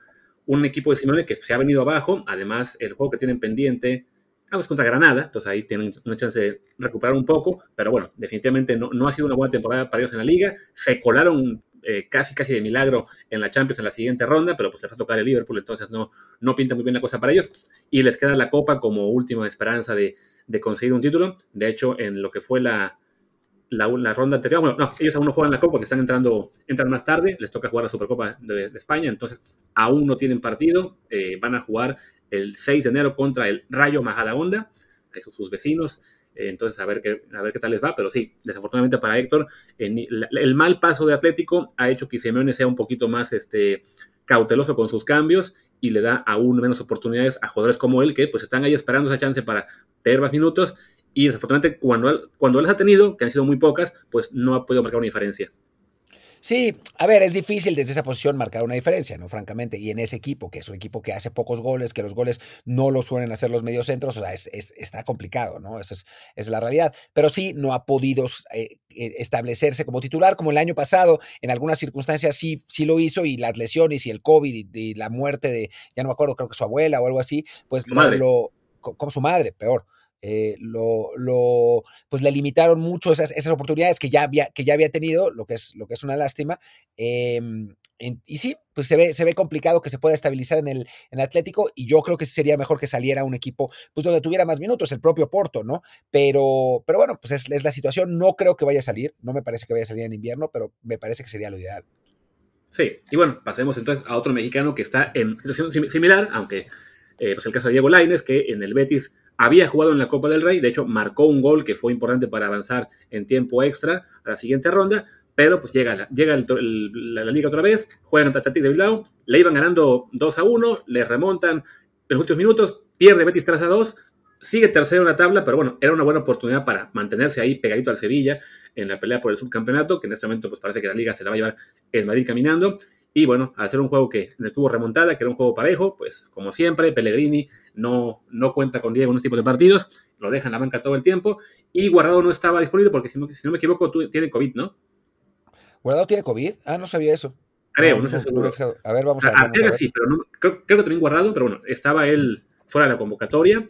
Speaker 2: equipo de Simeone que se ha venido abajo. Además, el juego que tienen pendiente vamos contra Granada. Entonces ahí tienen una chance de recuperar un poco. Pero bueno, definitivamente no, no ha sido una buena temporada para ellos en la liga. Se colaron eh, casi casi de milagro en la Champions en la siguiente ronda, pero pues les va a tocar el Liverpool, entonces no, no pinta muy bien la cosa para ellos. Y les queda la Copa como última esperanza de, conseguir un título. De hecho, en lo que fue la, la, ronda anterior, bueno, no, ellos aún no juegan la Copa porque están entrando entran más tarde, les toca jugar la Supercopa de, España, entonces aún no tienen partido, eh, van a jugar el 6 de enero contra el Rayo Majadahonda, sus vecinos, entonces, a ver, qué, a ver qué tal les va. Pero sí, desafortunadamente para Héctor, el mal paso de Atlético ha hecho que Simeone sea un poquito más este, cauteloso con sus cambios y le da aún menos oportunidades a jugadores como él, que pues están ahí esperando esa chance para tener más minutos. Y desafortunadamente, cuando cuando las ha tenido, que han sido muy pocas, pues no ha podido marcar una diferencia.
Speaker 1: Sí, a ver, es difícil desde esa posición marcar una diferencia, ¿no? Francamente, y en ese equipo, que es un equipo que hace pocos goles, que los goles no lo suelen hacer los mediocentros, o sea, es, está complicado, ¿no? Esa es, es, la realidad. Pero sí, no ha podido eh, eh, establecerse como titular, como el año pasado, en algunas circunstancias sí, sí lo hizo, y las lesiones y el COVID y, la muerte de, ya no me acuerdo, creo que su abuela o algo así, pues lo, lo, como su madre, peor. Eh, lo, lo, pues le limitaron mucho esas, esas oportunidades que ya, había, que ya había tenido, lo que es, lo que es una lástima. Em, y sí, pues se ve, se ve complicado que se pueda estabilizar en el en Atlético y yo creo que sería mejor que saliera un equipo pues donde tuviera más minutos, el propio Porto, ¿no? Pero, pero bueno, pues es, la situación, no creo que vaya a salir, no me parece que vaya a salir en invierno, pero me parece que sería lo ideal.
Speaker 2: Sí, y bueno, pasemos entonces a otro mexicano que está en situación similar, aunque eh, pues el caso de Diego Laines, que en el Betis había jugado en la Copa del Rey, de hecho marcó un gol que fue importante para avanzar en tiempo extra a la siguiente ronda, pero pues llega, la, llega la, liga otra vez, juegan contra Atlético de Bilbao, le iban ganando 2 a 1, le remontan en los últimos minutos, pierde Betis 3 a 2, sigue tercero en la tabla, pero bueno, era una buena oportunidad para mantenerse ahí pegadito al Sevilla en la pelea por el subcampeonato, que en este momento pues parece que la liga se la va a llevar el Madrid caminando. Y bueno, al ser un juego que en el que remontada, que era un juego parejo, pues como siempre, Pellegrini no, no cuenta con Diego en este tipo de partidos, lo deja en la banca todo el tiempo, y Guardado no estaba disponible porque si no, si no me equivoco, tú, tiene COVID, ¿no?
Speaker 1: ¿Guardado tiene COVID? Ah, no sabía eso.
Speaker 2: Creo, no, sé seguro.
Speaker 1: a ver, vamos a ver.
Speaker 2: sí, pero creo, que también Guardado, pero bueno, estaba él fuera de la convocatoria.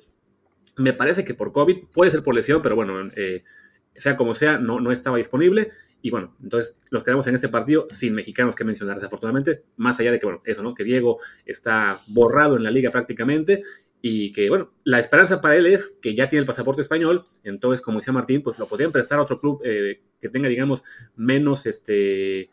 Speaker 2: Me parece que por COVID, puede ser por lesión, pero bueno, eh, sea como sea, no, no estaba disponible. Y bueno, entonces nos quedamos en este partido sin mexicanos que mencionar, desafortunadamente, más allá de que, bueno, eso, ¿no? Que Diego está borrado en la liga prácticamente y que, bueno, la esperanza para él es que ya tiene el pasaporte español, entonces, como decía Martín, pues lo podrían prestar a otro club eh, que tenga, digamos, menos, este,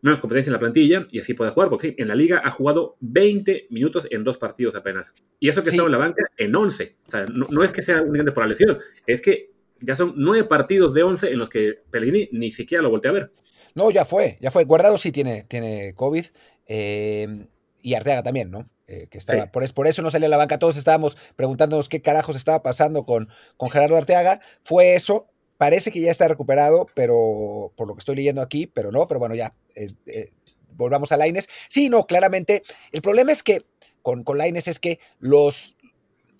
Speaker 2: menos competencia en la plantilla y así pueda jugar, porque sí, en la liga ha jugado 20 minutos en dos partidos apenas. Y eso que ha estado en la banca en 11. O sea, no, no es que sea únicamente por la lesión, es que ya son nueve partidos de once en los que Pellegrini ni siquiera lo voltea a ver.
Speaker 1: No, ya fue, ya fue. Guardado sí tiene, tiene COVID. Eh, y Arteaga también, ¿no? Eh, que estaba, por, por, eso no salía a la banca. Todos estábamos preguntándonos qué carajos estaba pasando con, con Gerardo Arteaga. Fue eso. Parece que ya está recuperado, pero por lo que estoy leyendo aquí, pero no, pero bueno, ya. Eh, volvamos a Laines. Sí, no, claramente. El problema es que con, con Laines es que los,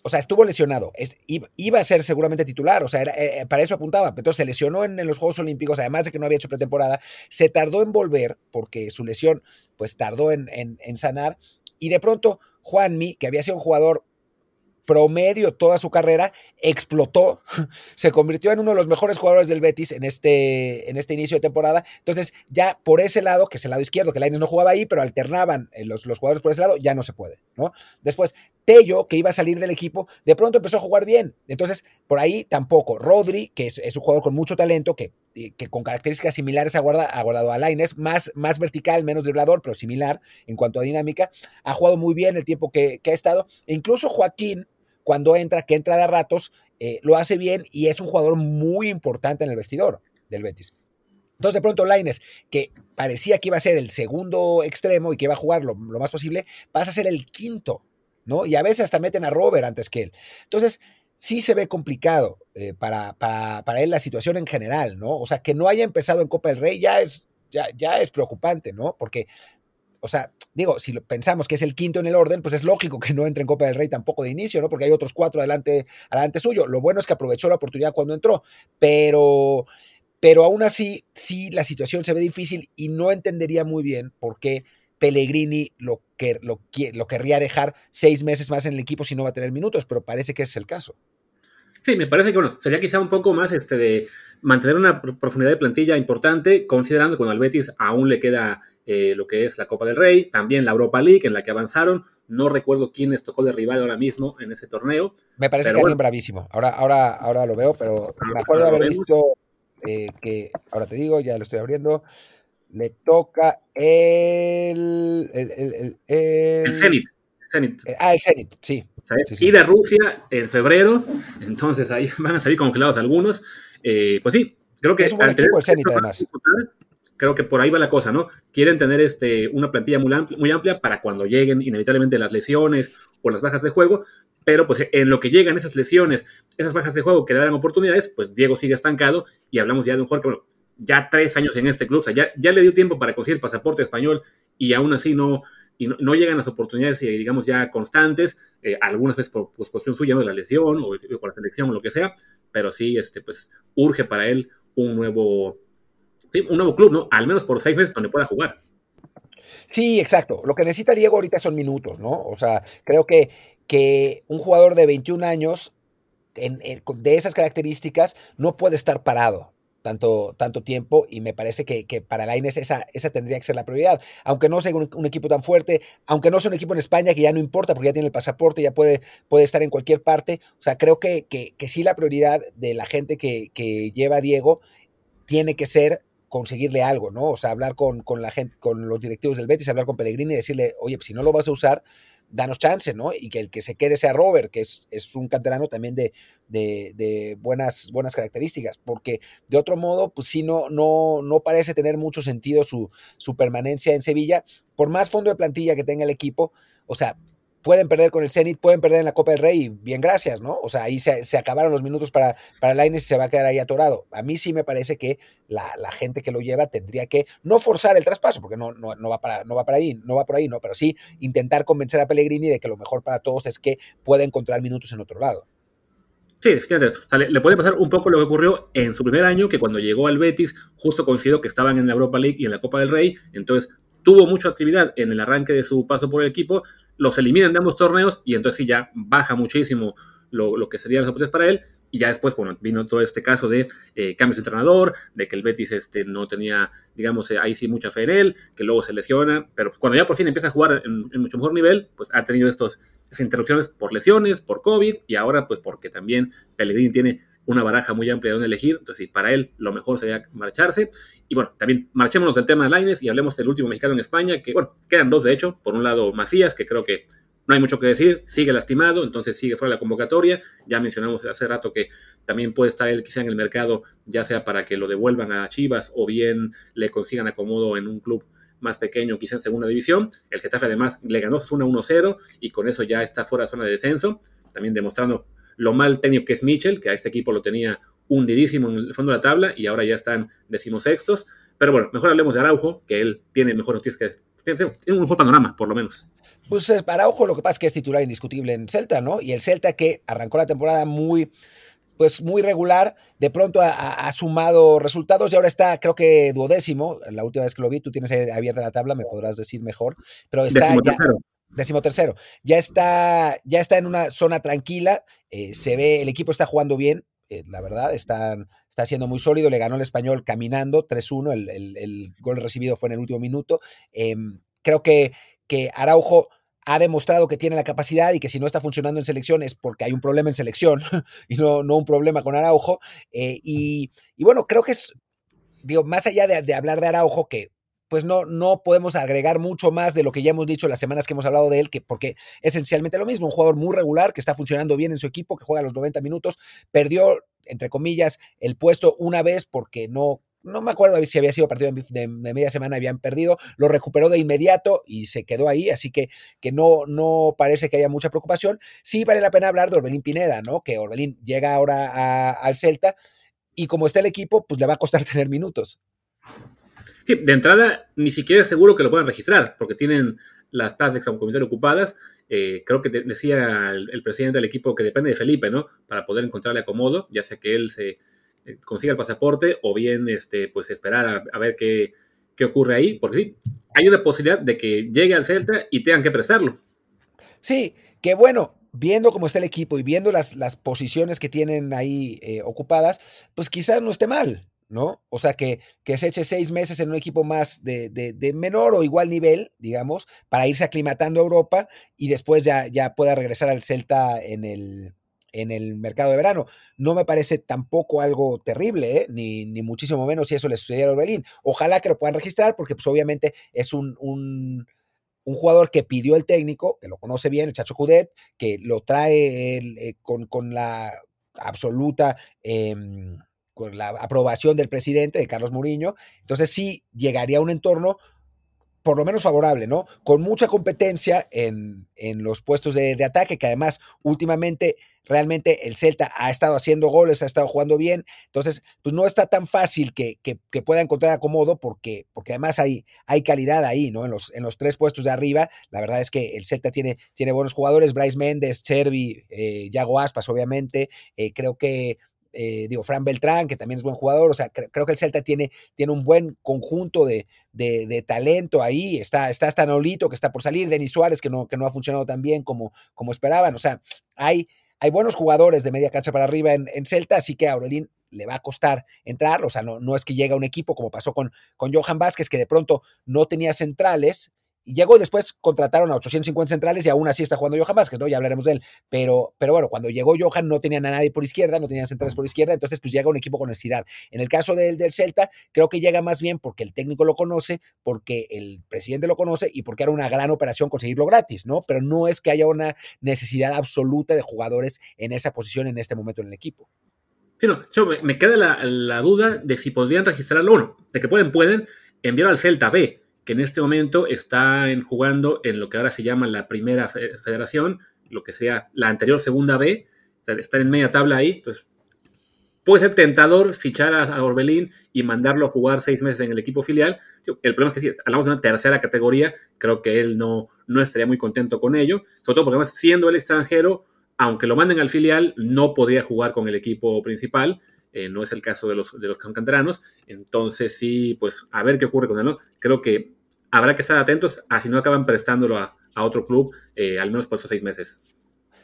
Speaker 1: o sea, estuvo lesionado. Es, iba a ser seguramente titular, o sea, eh, para eso apuntaba. Entonces se lesionó en, los Juegos Olímpicos, además de que no había hecho pretemporada. Se tardó en volver, porque su lesión, pues tardó en, en sanar. Y de pronto, Juanmi, que había sido un jugador promedio toda su carrera, explotó, (laughs) se convirtió en uno de los mejores jugadores del Betis en este, en este inicio de temporada. Entonces, ya por ese lado, que es el lado izquierdo, que Lainez no jugaba ahí, pero alternaban eh, los, los jugadores por ese lado, ya no se puede, ¿no? Después, Tello, que iba a salir del equipo, de pronto empezó a jugar bien. Entonces, por ahí tampoco. Rodri, que es, un jugador con mucho talento, que, que con características similares ha guardado, a Lainez, más, más vertical, menos driblador, pero similar en cuanto a dinámica. Ha jugado muy bien el tiempo que, ha estado. E incluso Joaquín, cuando entra, que entra de ratos, eh, lo hace bien y es un jugador muy importante en el vestidor del Betis. Entonces, de pronto, Laines, que parecía que iba a ser el segundo extremo y que iba a jugar lo, más posible, pasa a ser el quinto, ¿no? Y a veces hasta meten a Robert antes que él. Entonces, sí se ve complicado eh, para, para, él la situación en general, ¿no? O sea, que no haya empezado en Copa del Rey ya es, ya, ya es preocupante, ¿no? Porque o sea, digo, si pensamos que es el quinto en el orden, pues es lógico que no entre en Copa del Rey tampoco de inicio, ¿no? Porque hay otros cuatro adelante, adelante suyo. Lo bueno es que aprovechó la oportunidad cuando entró, pero, pero aún así, sí, la situación se ve difícil y no entendería muy bien por qué Pellegrini lo, que, lo, lo querría dejar seis meses más en el equipo si no va a tener minutos, pero parece que es el caso.
Speaker 2: Sí, me parece que bueno, sería quizá un poco más este de mantener una profundidad de plantilla importante, considerando que cuando al Betis aún le queda eh, lo que es la Copa del Rey, también la Europa League en la que avanzaron. No recuerdo quién les tocó de rival ahora mismo en ese torneo.
Speaker 1: Me parece que alguien bravísimo. Ahora, ahora, ahora lo veo, pero me acuerdo de haber visto eh, que, ahora te digo, ya lo estoy abriendo. Le toca el. El, el,
Speaker 2: el, Zenit.
Speaker 1: Eh, ah, el Zenit, sí.
Speaker 2: Y de Rusia en febrero, entonces ahí (laughs) van a salir congelados algunos. pues sí, creo que.
Speaker 1: Es un buen equipo el Zenit, además
Speaker 2: creo que por ahí va la cosa, ¿no? Quieren tener este, una plantilla muy amplia, muy amplia para cuando lleguen inevitablemente las lesiones o las bajas de juego, pero pues en lo que llegan esas lesiones, esas bajas de juego que le dan oportunidades, pues Diego sigue estancado y hablamos ya de un jugador que, bueno, ya tres años en este club, o sea, ya, le dio tiempo para conseguir pasaporte español y aún así no, y no, llegan las oportunidades, eh, digamos, ya constantes, eh, algunas veces por pues, cuestión suya, de la lesión o por la selección o lo que sea, pero sí, este, pues, urge para él un nuevo, un nuevo club, ¿no? Al menos por seis meses donde pueda jugar.
Speaker 1: Sí, exacto. Lo que necesita Diego ahorita son minutos, ¿no? O sea, creo que, que un jugador de 21 años de esas características no puede estar parado tanto, tanto tiempo y me parece que, para la Inés esa, esa tendría que ser la prioridad. Aunque no sea un, equipo tan fuerte, aunque no sea un equipo en España que ya no importa porque ya tiene el pasaporte, ya puede, puede estar en cualquier parte. O sea, creo que, que, que sí la prioridad de la gente que, que lleva a Diego tiene que ser conseguirle algo, ¿no? O sea, hablar con, con, la gente, con los directivos del Betis, hablar con Pellegrini y decirle, oye, pues si no lo vas a usar, danos chance, ¿no? Y que el que se quede sea Robert, que es, es un canterano también de, de, buenas, buenas características, porque de otro modo, pues sí, no, no, no parece tener mucho sentido su, su permanencia en Sevilla, por más fondo de plantilla que tenga el equipo, o sea, pueden perder con el Zenit, pueden perder en la Copa del Rey, bien gracias, ¿no? O sea, ahí se, acabaron los minutos para, para Lainez y se va a quedar ahí atorado. A mí sí me parece que la, gente que lo lleva tendría que no forzar el traspaso, porque no, no, no, va para, no va para ahí, no va por ahí, ¿no? Pero sí intentar convencer a Pellegrini de que lo mejor para todos es que pueda encontrar minutos en otro lado.
Speaker 2: Sí, definitivamente. le, puede pasar un poco lo que ocurrió en su primer año, que cuando llegó al Betis, justo coincidió que estaban en la Europa League y en la Copa del Rey, entonces tuvo mucha actividad en el arranque de su paso por el equipo, los eliminan de ambos torneos y entonces sí ya baja muchísimo lo, que serían las oportunidades para él. Y ya después, bueno, vino todo este caso de eh, cambios de entrenador, de que el Betis este, no tenía, digamos, eh, ahí sí mucha fe en él, que luego se lesiona, pero cuando ya por fin empieza a jugar en, en mucho mejor nivel, pues ha tenido estos, estas interrupciones por lesiones, por COVID, y ahora pues porque también Pellegrini tiene una baraja muy amplia de donde elegir. Entonces, para él lo mejor sería marcharse. Y bueno, también marchémonos del tema de Laines y hablemos del último mexicano en España, que bueno, quedan dos de hecho. Por un lado, Macías, que creo que no hay mucho que decir, sigue lastimado, entonces sigue fuera de la convocatoria. Ya mencionamos hace rato que también puede estar él quizá en el mercado, ya sea para que lo devuelvan a Chivas o bien le consigan acomodo en un club más pequeño, quizá en segunda división. El Getafe además le ganó 1-1-0 y con eso ya está fuera de zona de descenso, también demostrando lo mal técnico que es Mitchell, que a este equipo lo tenía hundidísimo en el fondo de la tabla y ahora ya están decimosextos. Pero bueno, mejor hablemos de Araujo, que él tiene mejor noticias que. Tiene, un mejor panorama, por lo menos.
Speaker 1: Pues Araujo lo que pasa es que es titular indiscutible en Celta, ¿no? Y el Celta que arrancó la temporada muy, pues muy regular, de pronto ha, sumado resultados y ahora está, creo que duodécimo. La última vez que lo vi, tú tienes abierta la tabla, me podrás decir mejor, pero está ya. Décimo tercero. Ya está, ya está en una zona tranquila. Eh, se ve, el equipo está jugando bien, eh, la verdad, está siendo muy sólido. Le ganó el español caminando 3-1. El, gol recibido fue en el último minuto. Em, creo que, que Araujo ha demostrado que tiene la capacidad y que si no está funcionando en selección es porque hay un problema en selección (laughs) y no, no un problema con Araujo. Eh, y, bueno, creo que es, digo, más allá de, de hablar de Araujo, que pues no, no podemos agregar mucho más de lo que ya hemos dicho las semanas que hemos hablado de él, que porque esencialmente lo mismo, un jugador muy regular, que está funcionando bien en su equipo, que juega los 90 minutos, perdió, entre comillas, el puesto una vez porque no, no me acuerdo si había sido partido de, media semana, habían perdido, lo recuperó de inmediato y se quedó ahí, así que, que no, no parece que haya mucha preocupación. Sí vale la pena hablar de Orbelín Pineda, ¿no? Que Orbelín llega ahora al Celta y como está el equipo, pues le va a costar (laughs) tener minutos
Speaker 2: de entrada, ni siquiera es seguro que lo puedan registrar, porque tienen las plazas de ocupadas. Eh, creo que decía el, presidente del equipo que depende de Felipe, ¿no? Para poder encontrarle acomodo, ya sea que él se eh, consiga el pasaporte o bien este, pues esperar a, ver qué, qué, ocurre ahí, porque sí, hay una posibilidad de que llegue al Celta y tengan que prestarlo.
Speaker 1: Sí, que bueno, viendo cómo está el equipo y viendo las, las posiciones que tienen ahí eh, ocupadas, pues quizás no esté mal. ¿No? O sea, que, que se eche seis meses en un equipo más de, de, menor o igual nivel, digamos, para irse aclimatando a Europa y después ya, ya pueda regresar al Celta en el, en el mercado de verano. No me parece tampoco algo terrible, ¿eh? ni, ni, muchísimo menos si eso le sucediera a Orbelín. Ojalá que lo puedan registrar porque pues obviamente es un, un, jugador que pidió el técnico, que lo conoce bien, el Chacho Cudet, que lo trae eh, con, con, la absoluta... Eh, con la aprobación del presidente, de Carlos Muriño, entonces sí llegaría a un entorno por lo menos favorable, ¿no? Con mucha competencia en, en los puestos de, ataque, que además últimamente realmente el Celta ha estado haciendo goles, ha estado jugando bien, entonces pues no está tan fácil que, que, pueda encontrar acomodo porque, porque además hay, hay calidad ahí, ¿no? En los, en los tres puestos de arriba, la verdad es que el Celta tiene, tiene buenos jugadores, Bryce Méndez, Chervi, eh, Yago Aspas, obviamente, eh, creo que eh, digo, Fran Beltrán, que también es buen jugador, o sea, creo que el Celta tiene, tiene un buen conjunto de, de, talento ahí, está, está hasta que está por salir, Denis Suárez, que no, que no ha funcionado tan bien como, como esperaban, o sea, hay, hay buenos jugadores de media cancha para arriba en, en Celta, así que a Aurelín le va a costar entrar, o sea, no, no es que llegue a un equipo como pasó con, con Johan Vázquez, que de pronto no tenía centrales, llegó y después contrataron a 850 centrales y aún así está jugando Johan Vázquez, ¿no? Ya hablaremos de él. Pero, pero bueno, cuando llegó Johan no tenían a nadie por izquierda, no tenían centrales por izquierda, entonces pues llega un equipo con necesidad. En el caso del, del Celta, creo que llega más bien porque el técnico lo conoce, porque el presidente lo conoce y porque era una gran operación conseguirlo gratis, ¿no? Pero no es que haya una necesidad absoluta de jugadores en esa posición en este momento en el equipo.
Speaker 2: Sí, no, yo me, queda la, la, duda de si podrían registrarlo o no. De que pueden, pueden enviar al Celta B, que en este momento está jugando en lo que ahora se llama la primera federación, lo que sea la anterior segunda B, está en media tabla ahí, pues puede ser tentador fichar a, Orbelín y mandarlo a jugar seis meses en el equipo filial. El problema es que si hablamos de una tercera categoría, creo que él no, no estaría muy contento con ello, sobre todo porque además siendo el extranjero, aunque lo manden al filial, no podría jugar con el equipo principal. Eh, no es el caso de los, de los canteranos. Entonces, sí, pues a ver qué ocurre con él. ¿no? Creo que habrá que estar atentos a si no acaban prestándolo a, otro club, eh, al menos por esos seis meses.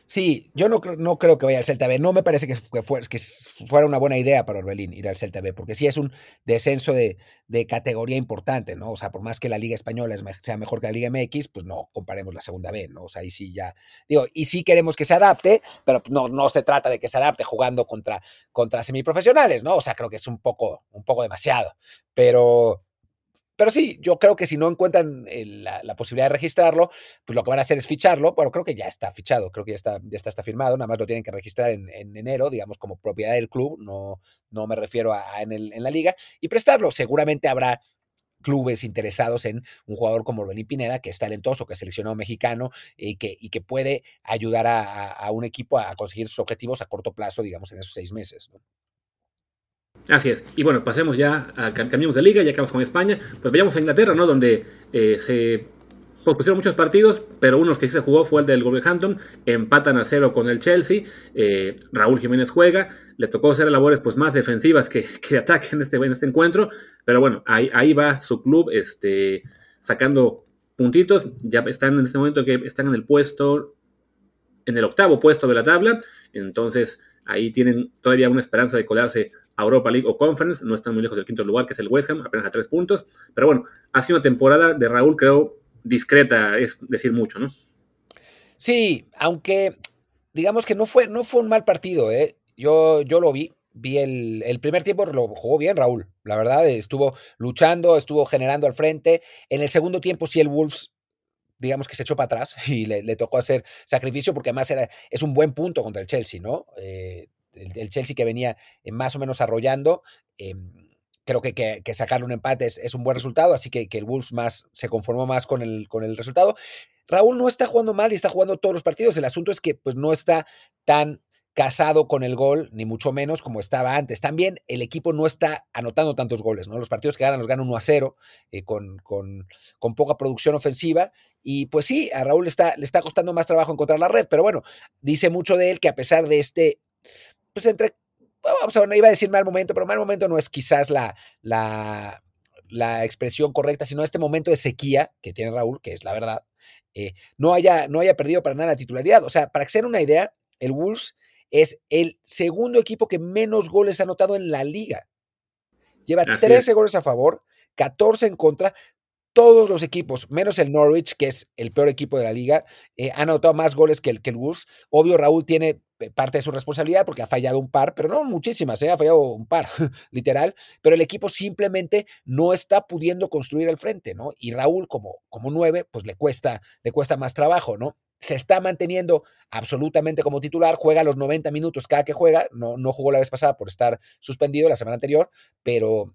Speaker 1: Sí, yo no, no creo que vaya al Celta B. No me parece que, fuera, que fuera una buena idea para Orbelín ir al Celta B, porque sí es un descenso de, categoría importante, ¿no? O sea, por más que la Liga Española sea mejor que la Liga MX, pues no comparemos la segunda B, ¿no? O sea, ahí sí ya. Digo, y sí queremos que se adapte, pero no, no se trata de que se adapte jugando contra, contra semiprofesionales, ¿no? O sea, creo que es un poco, un poco demasiado. Pero, pero sí, yo creo que si no encuentran la, posibilidad de registrarlo, pues lo que van a hacer es ficharlo. Bueno, creo que ya está fichado, creo que ya está, ya está, está firmado, nada más lo tienen que registrar en, enero, digamos, como propiedad del club, no, no me refiero a, en, el, en, la liga, y prestarlo. Seguramente habrá clubes interesados en un jugador como Orbelín Pineda, que es talentoso, que es seleccionado mexicano y que, y que puede ayudar a, a, un equipo a conseguir sus objetivos a corto plazo, digamos, en esos seis meses.
Speaker 2: Así es. Y bueno, pasemos ya a cambiamos de liga, ya acabamos con España. Pues vayamos a Inglaterra, ¿no? Donde eh, se pusieron muchos partidos, pero uno que sí se jugó fue el del Wolverhampton. Empatan a cero con el Chelsea. Eh, Raúl Jiménez juega. Le tocó hacer labores pues, más defensivas que, (laughs) que ataque en este, en este encuentro. Pero bueno, ahí, ahí va su club este, sacando puntitos. Ya están en este momento que están en el puesto, en el octavo puesto de la tabla. Entonces ahí tienen todavía una esperanza de colarse Europa League o Conference, no están muy lejos del quinto lugar, que es el West Ham, apenas a tres puntos. Pero bueno, ha sido una temporada de Raúl, creo, discreta, es decir mucho, ¿no?
Speaker 1: Sí, aunque digamos que no fue, no fue un mal partido, ¿eh? Yo, yo lo vi, vi el, el, primer tiempo, lo jugó bien Raúl, la verdad, estuvo luchando, estuvo generando al frente. En el segundo tiempo sí el Wolves digamos que se echó para atrás (laughs) y le, tocó hacer sacrificio porque además era, es un buen punto contra el Chelsea, ¿no? Eh, el, Chelsea que venía eh, más o menos arrollando. Em, creo que, que, sacarle un empate es, un buen resultado, así que, que, el Wolves más, se conformó más con el, con el resultado. Raúl no está jugando mal y está jugando todos los partidos. El asunto es que pues, no está tan casado con el gol, ni mucho menos como estaba antes. También el equipo no está anotando tantos goles, ¿no? Los partidos que ganan los ganan 1 a 0, eh, con, con, con, poca producción ofensiva. Y pues sí, a Raúl está, le está costando más trabajo encontrar la red, pero bueno, dice mucho de él que a pesar de este pues entre, vamos a no iba a decir mal momento, pero mal momento no es quizás la, la, la expresión correcta, sino este momento de sequía que tiene Raúl, que es la verdad, eh, no, haya, no haya perdido para nada la titularidad. O sea, para que se den una idea, el Wolves es el segundo equipo que menos goles ha anotado en la liga. Lleva 13 goles a favor, 14 en contra, todos los equipos, menos el Norwich, que es el peor equipo de la liga, eh, han anotado más goles que el, que el Wolves. Obvio, Raúl tiene eh, parte de su responsabilidad porque ha fallado un par, pero no muchísimas, ¿eh? ha fallado un par, (laughs) literal, pero el equipo simplemente no está pudiendo construir el frente, ¿no? Y Raúl, como, como nueve, pues le cuesta, le cuesta más trabajo, ¿no? Se está manteniendo absolutamente como titular, juega los 90 minutos cada que juega, no, no jugó la vez pasada por estar suspendido la semana anterior, pero,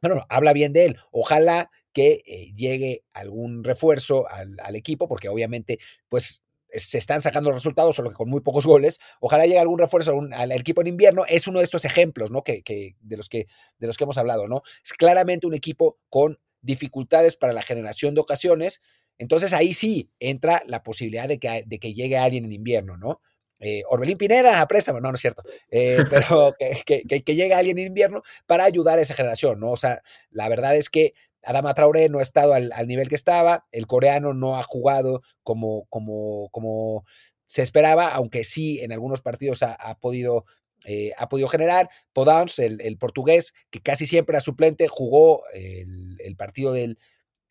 Speaker 1: bueno, habla bien de él. Ojalá que eh, llegue algún refuerzo al, equipo, porque obviamente, pues se están sacando resultados, solo que con muy pocos goles. Ojalá llegue algún refuerzo al equipo en invierno. Es uno de estos ejemplos, ¿no? Que, de, los que, de los que hemos hablado, ¿no? Es claramente un equipo con dificultades para la generación de ocasiones. Entonces ahí sí entra la posibilidad de que, de que llegue alguien en invierno, ¿no? Eh, Orbelín Pineda a préstamo, no, no es cierto, eh, (laughs) pero que, que, que, llegue alguien en invierno para ayudar a esa generación, ¿no? O sea, la verdad es que Adama Traoré no ha estado al, nivel que estaba, el coreano no ha jugado como, como, como se esperaba, aunque sí en algunos partidos ha, podido, eh, ha podido generar. Podans, el, el, portugués, que casi siempre a suplente, jugó el, partido del,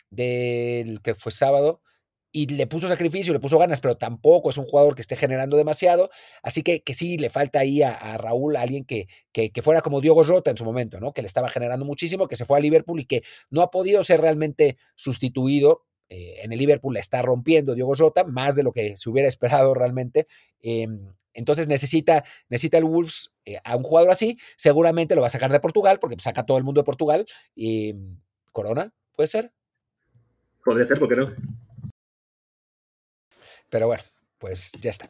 Speaker 1: del que fue sábado y le puso sacrificio, le puso ganas, pero tampoco es un jugador que esté generando demasiado. Así que, que sí le falta ahí a, Raúl alguien que, que, fuera como Diogo Jota en su momento, ¿no? Que le estaba generando muchísimo, que se fue a Liverpool y que no ha podido ser realmente sustituido. Eh, en el Liverpool le está rompiendo Diogo Jota, más de lo que se hubiera esperado realmente. Em, entonces necesita, necesita el Wolves eh, a un jugador así. Seguramente lo va a sacar de Portugal, porque saca todo el mundo de Portugal. Y Corona, ¿puede ser?
Speaker 2: Podría ser, ¿por qué no?
Speaker 1: Pero bueno, pues ya está.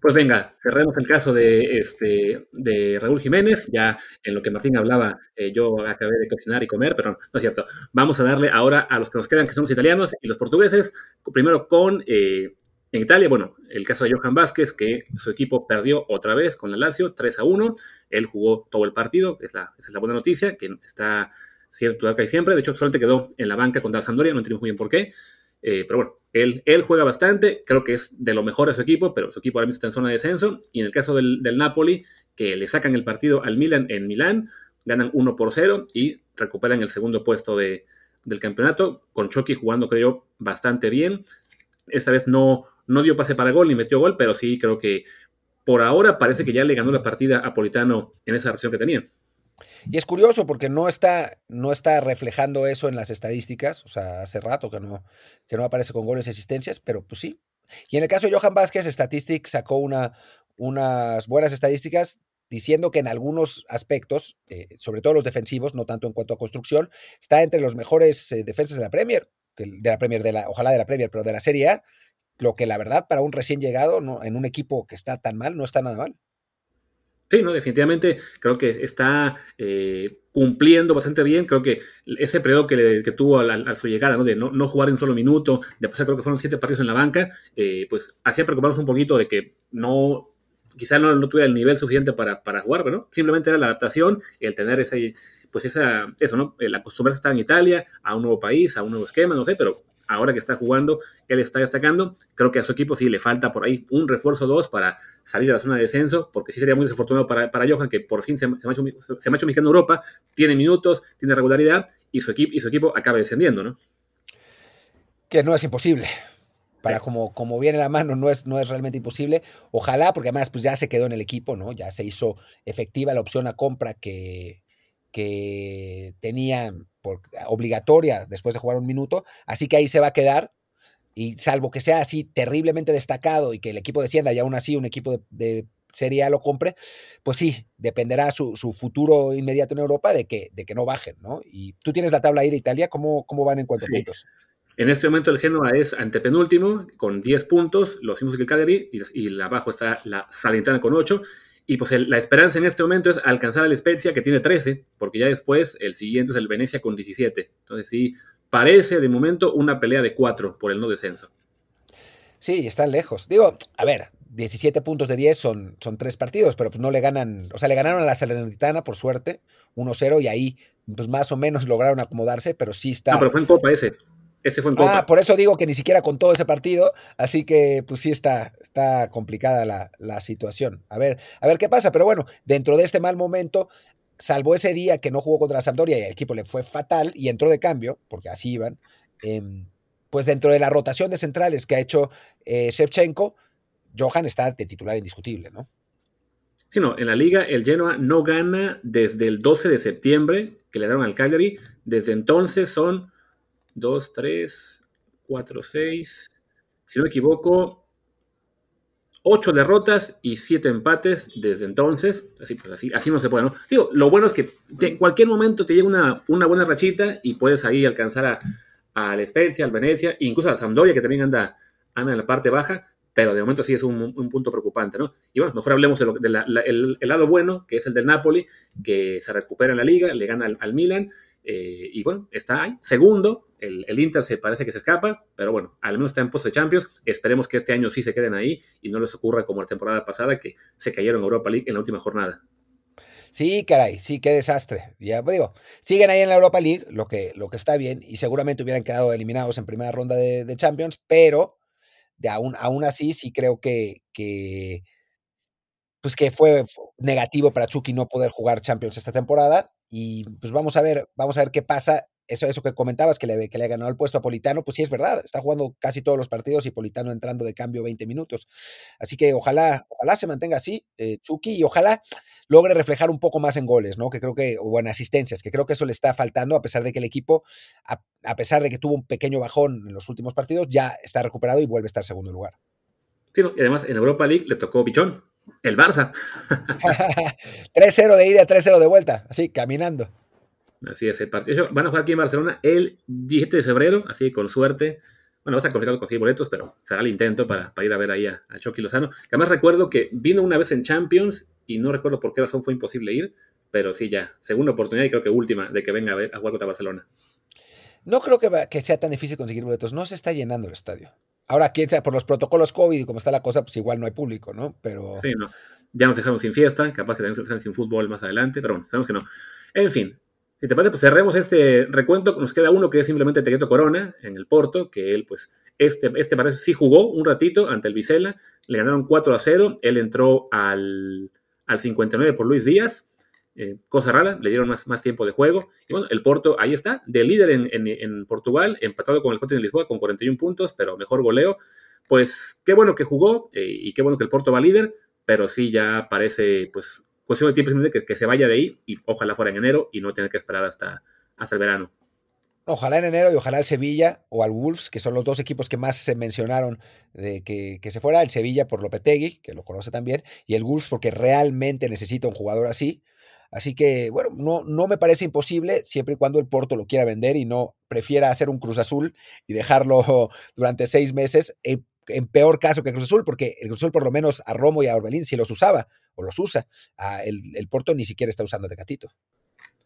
Speaker 2: Pues venga, cerremos el caso de, este, de Raúl Jiménez. Ya en lo que Martín hablaba, eh, yo acabé de cocinar y comer, pero no, es cierto. Vamos a darle ahora a los que nos quedan, que son los italianos y los portugueses. Primero con, eh, en Italia, bueno, el caso de Johan Vázquez, que su equipo perdió otra vez con la Lazio, 3 a 1. Él jugó todo el partido, es la, es la buena noticia, que está cierto acá y siempre. De hecho, solamente quedó en la banca contra la Sampdoria, no entendimos muy bien por qué. Eh, pero bueno, él, él, juega bastante, creo que es de lo mejor de su equipo, pero su equipo ahora mismo está en zona de descenso. Y en el caso del, Napoli, que le sacan el partido al Milan en Milán, ganan 1 por 0 y recuperan el segundo puesto de, del campeonato, con Chucky jugando, creo bastante bien. Esta vez no, no dio pase para gol ni metió gol, pero sí creo que por ahora parece que ya le ganó la partida a Politano en esa versión que tenía.
Speaker 1: Y es curioso porque no está, no está reflejando eso en las estadísticas, o sea, hace rato que no, que no aparece con goles y asistencias, pero pues sí. Y en el caso de Johan Vázquez, Statistics sacó una, unas buenas estadísticas diciendo que en algunos aspectos, eh, sobre todo los defensivos, no tanto en cuanto a construcción, está entre los mejores eh, defensas de la Premier, de la Premier, de la, ojalá de la Premier, pero de la Serie A, lo que la verdad para un recién llegado no, en un equipo que está tan mal, no está nada mal.
Speaker 2: Sí, no, definitivamente creo que está eh, cumpliendo bastante bien. Creo que ese periodo que, tuvo a, su llegada, ¿no? de no, jugar en un solo minuto, de pasar creo que fueron siete partidos en la banca, eh, pues hacía preocuparnos un poquito de que no, quizá no, tuviera el nivel suficiente para, para jugar, pero simplemente era la adaptación, el tener ese, pues esa, eso, ¿no? El acostumbrarse a estar en Italia, a un nuevo país, a un nuevo esquema, no sé, pero ahora que está jugando, él está destacando. Creo que a su equipo sí le falta por ahí un refuerzo dos para salir de la zona de descenso, porque sí sería muy desafortunado para, para Johan, que por fin se, se, me ha hecho, se en Europa, tiene minutos, tiene regularidad, y su equipo, y su equipo acaba descendiendo, ¿no?
Speaker 1: Que no es imposible. Para como, como viene la mano, no es, no es realmente imposible. Ojalá, porque además pues ya se quedó en el equipo, ¿no? Ya se hizo efectiva la opción a compra que, que tenía por, obligatoria después de jugar un minuto, así que ahí se va a quedar. Y salvo que sea así terriblemente destacado y que el equipo descienda y aún así un equipo de, Serie A lo compre, pues sí, dependerá su, su, futuro inmediato en Europa de que, de que no bajen, ¿no? Y tú tienes la tabla ahí de Italia, ¿cómo, cómo van en cuanto a puntos?
Speaker 2: En este momento el Genoa es antepenúltimo con 10 puntos, los mismos que el Cagliari, y, y abajo está la Salentana con 8, y pues la esperanza en este momento es alcanzar al Spezia, que tiene 13, porque ya después el siguiente es el Venecia con 17. Entonces sí, parece de momento una pelea de 4 por el no descenso.
Speaker 1: Sí, están lejos. Digo, a ver, 17 puntos de 10 son, son tres partidos, pero pues no le ganan, o sea, le ganaron a la Salernitana por suerte, 1-0, y ahí pues más o menos (laughs) lograron acomodarse, pero sí está...
Speaker 2: No, pero fue en Copa ese. Ese fue en Copa.
Speaker 1: Ah, por eso digo que ni siquiera con todo ese partido, así que pues sí está, está complicada la, situación. A ver, a ver qué pasa, pero bueno, dentro de este mal momento, salvo ese día que no jugó contra la Sampdoria y el equipo le fue fatal y entró de cambio, porque así iban, em, pues dentro de la rotación de centrales que ha hecho eh, Shevchenko, Johan está de titular indiscutible, ¿no?
Speaker 2: Sí, no, en la liga el Genoa no gana desde el 12 de septiembre que le dieron al Cagliari. Desde entonces son 2, 3, 4, 6, si no me equivoco, 8 derrotas y 7 empates desde entonces. Así, pues así, así no se puede, ¿no? Digo, lo bueno es que en cualquier momento te llega una, una buena rachita y puedes ahí alcanzar a, a la al Venecia, incluso a la Sampdoria, que también anda, anda en la parte baja, pero de momento sí es un, un punto preocupante, ¿no? Y bueno, mejor hablemos del de el, el, lado bueno, que es el del Napoli, que se recupera en la liga, le gana al Milan, eh, y bueno, está ahí, segundo. El, Inter se parece que se escapa, pero bueno, al menos está en post de Champions. Esperemos que este año sí se queden ahí y no les ocurra como la temporada pasada que se cayeron en Europa League en la última jornada.
Speaker 1: Sí, caray, sí, qué desastre. Ya pues, digo, siguen ahí en la Europa League, lo que, lo que está bien, y seguramente hubieran quedado eliminados en primera ronda de, Champions, pero de aún, aún así sí creo que, que, pues que fue negativo para Chucky no poder jugar Champions esta temporada y pues vamos a ver, vamos a ver qué pasa eso, eso que comentabas, que le, que le ganado el puesto a Politano, pues sí es verdad, está jugando casi todos los partidos y Politano entrando de cambio 20 minutos. Así que ojalá, ojalá se mantenga así, eh, Chucky, y ojalá logre reflejar un poco más en goles, ¿no? Que creo que, o en asistencias, que creo que eso le está faltando, a pesar de que el equipo, a, a pesar de que tuvo un pequeño bajón en los últimos partidos, ya está recuperado y vuelve a estar segundo lugar.
Speaker 2: Sí, y además en Europa League le tocó Pichón, el Barça. (laughs)
Speaker 1: 3-0 de ida, 3-0 de vuelta, así, caminando.
Speaker 2: Así es, el partido. Van a jugar aquí en Barcelona el 17 de febrero, así con suerte. Bueno, va a estar complicado conseguir boletos, pero será el intento para, para ir a ver ahí a, a Chucky Lozano. Que además recuerdo que vino una vez en Champions y no recuerdo por qué razón fue imposible ir, pero sí, ya, segunda oportunidad y creo que última de que venga a, ver, a jugar contra Barcelona.
Speaker 1: No creo que, que sea tan difícil conseguir boletos, no se está llenando el estadio. Ahora, quién sabe, por los protocolos COVID y como está la cosa, pues igual no hay público, ¿no? Pero.
Speaker 2: Sí, no. Ya nos dejaron sin fiesta, capaz que también nos dejan sin fútbol más adelante, pero bueno, sabemos que no. En fin, si te parece, pues cerremos este recuento. Nos queda uno que es simplemente Tequeto Corona en el Porto, que él, pues, este, este parece sí jugó un ratito ante el Vicela, le ganaron 4 a 0, él entró al, al 59 por Luis Díaz, eh, cosa rara, le dieron más, más, tiempo de juego. Y bueno, el Porto ahí está, de líder en, en, Portugal, empatado con el Sporting de Lisboa con 41 puntos, pero mejor goleo. Pues qué bueno que jugó eh, y qué bueno que el Porto va líder, pero sí ya parece pues cuestión de tiempo que, que se vaya de ahí y ojalá fuera en enero y no tenga que esperar hasta, hasta el verano.
Speaker 1: Ojalá en enero y ojalá el Sevilla o al Wolves, que son los dos equipos que más se mencionaron de que, que, se fuera. El Sevilla por Lopetegui, que lo conoce también, y el Wolves porque realmente necesita un jugador así. Así que, bueno, no, no me parece imposible siempre y cuando el Porto lo quiera vender y no prefiera hacer un Cruz Azul y dejarlo (laughs) durante seis meses, en, en peor caso que Cruz Azul, porque el Cruz Azul por lo menos a Romo y a Orbelín sí los usaba o los usa. A el, el, Porto ni siquiera está usando a Tecatito.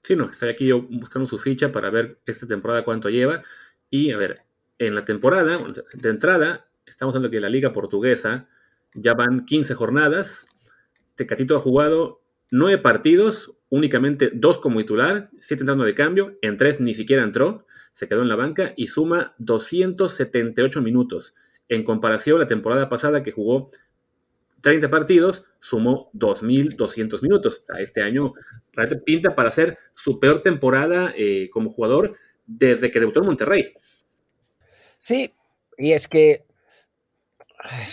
Speaker 2: Sí, no, estoy aquí yo buscando su ficha para ver esta temporada cuánto lleva. Y a ver, en la temporada, de entrada, estamos hablando que la Liga Portuguesa ya van 15 jornadas. Tecatito ha jugado nueve partidos, únicamente dos como titular, siete entrando de cambio, en tres ni siquiera entró, se quedó en la banca y suma 278 minutos. En comparación, la temporada pasada que jugó 30 partidos, sumó 2.200 minutos. Este año pinta para ser su peor temporada eh, como jugador desde que debutó en Monterrey.
Speaker 1: Sí, y es que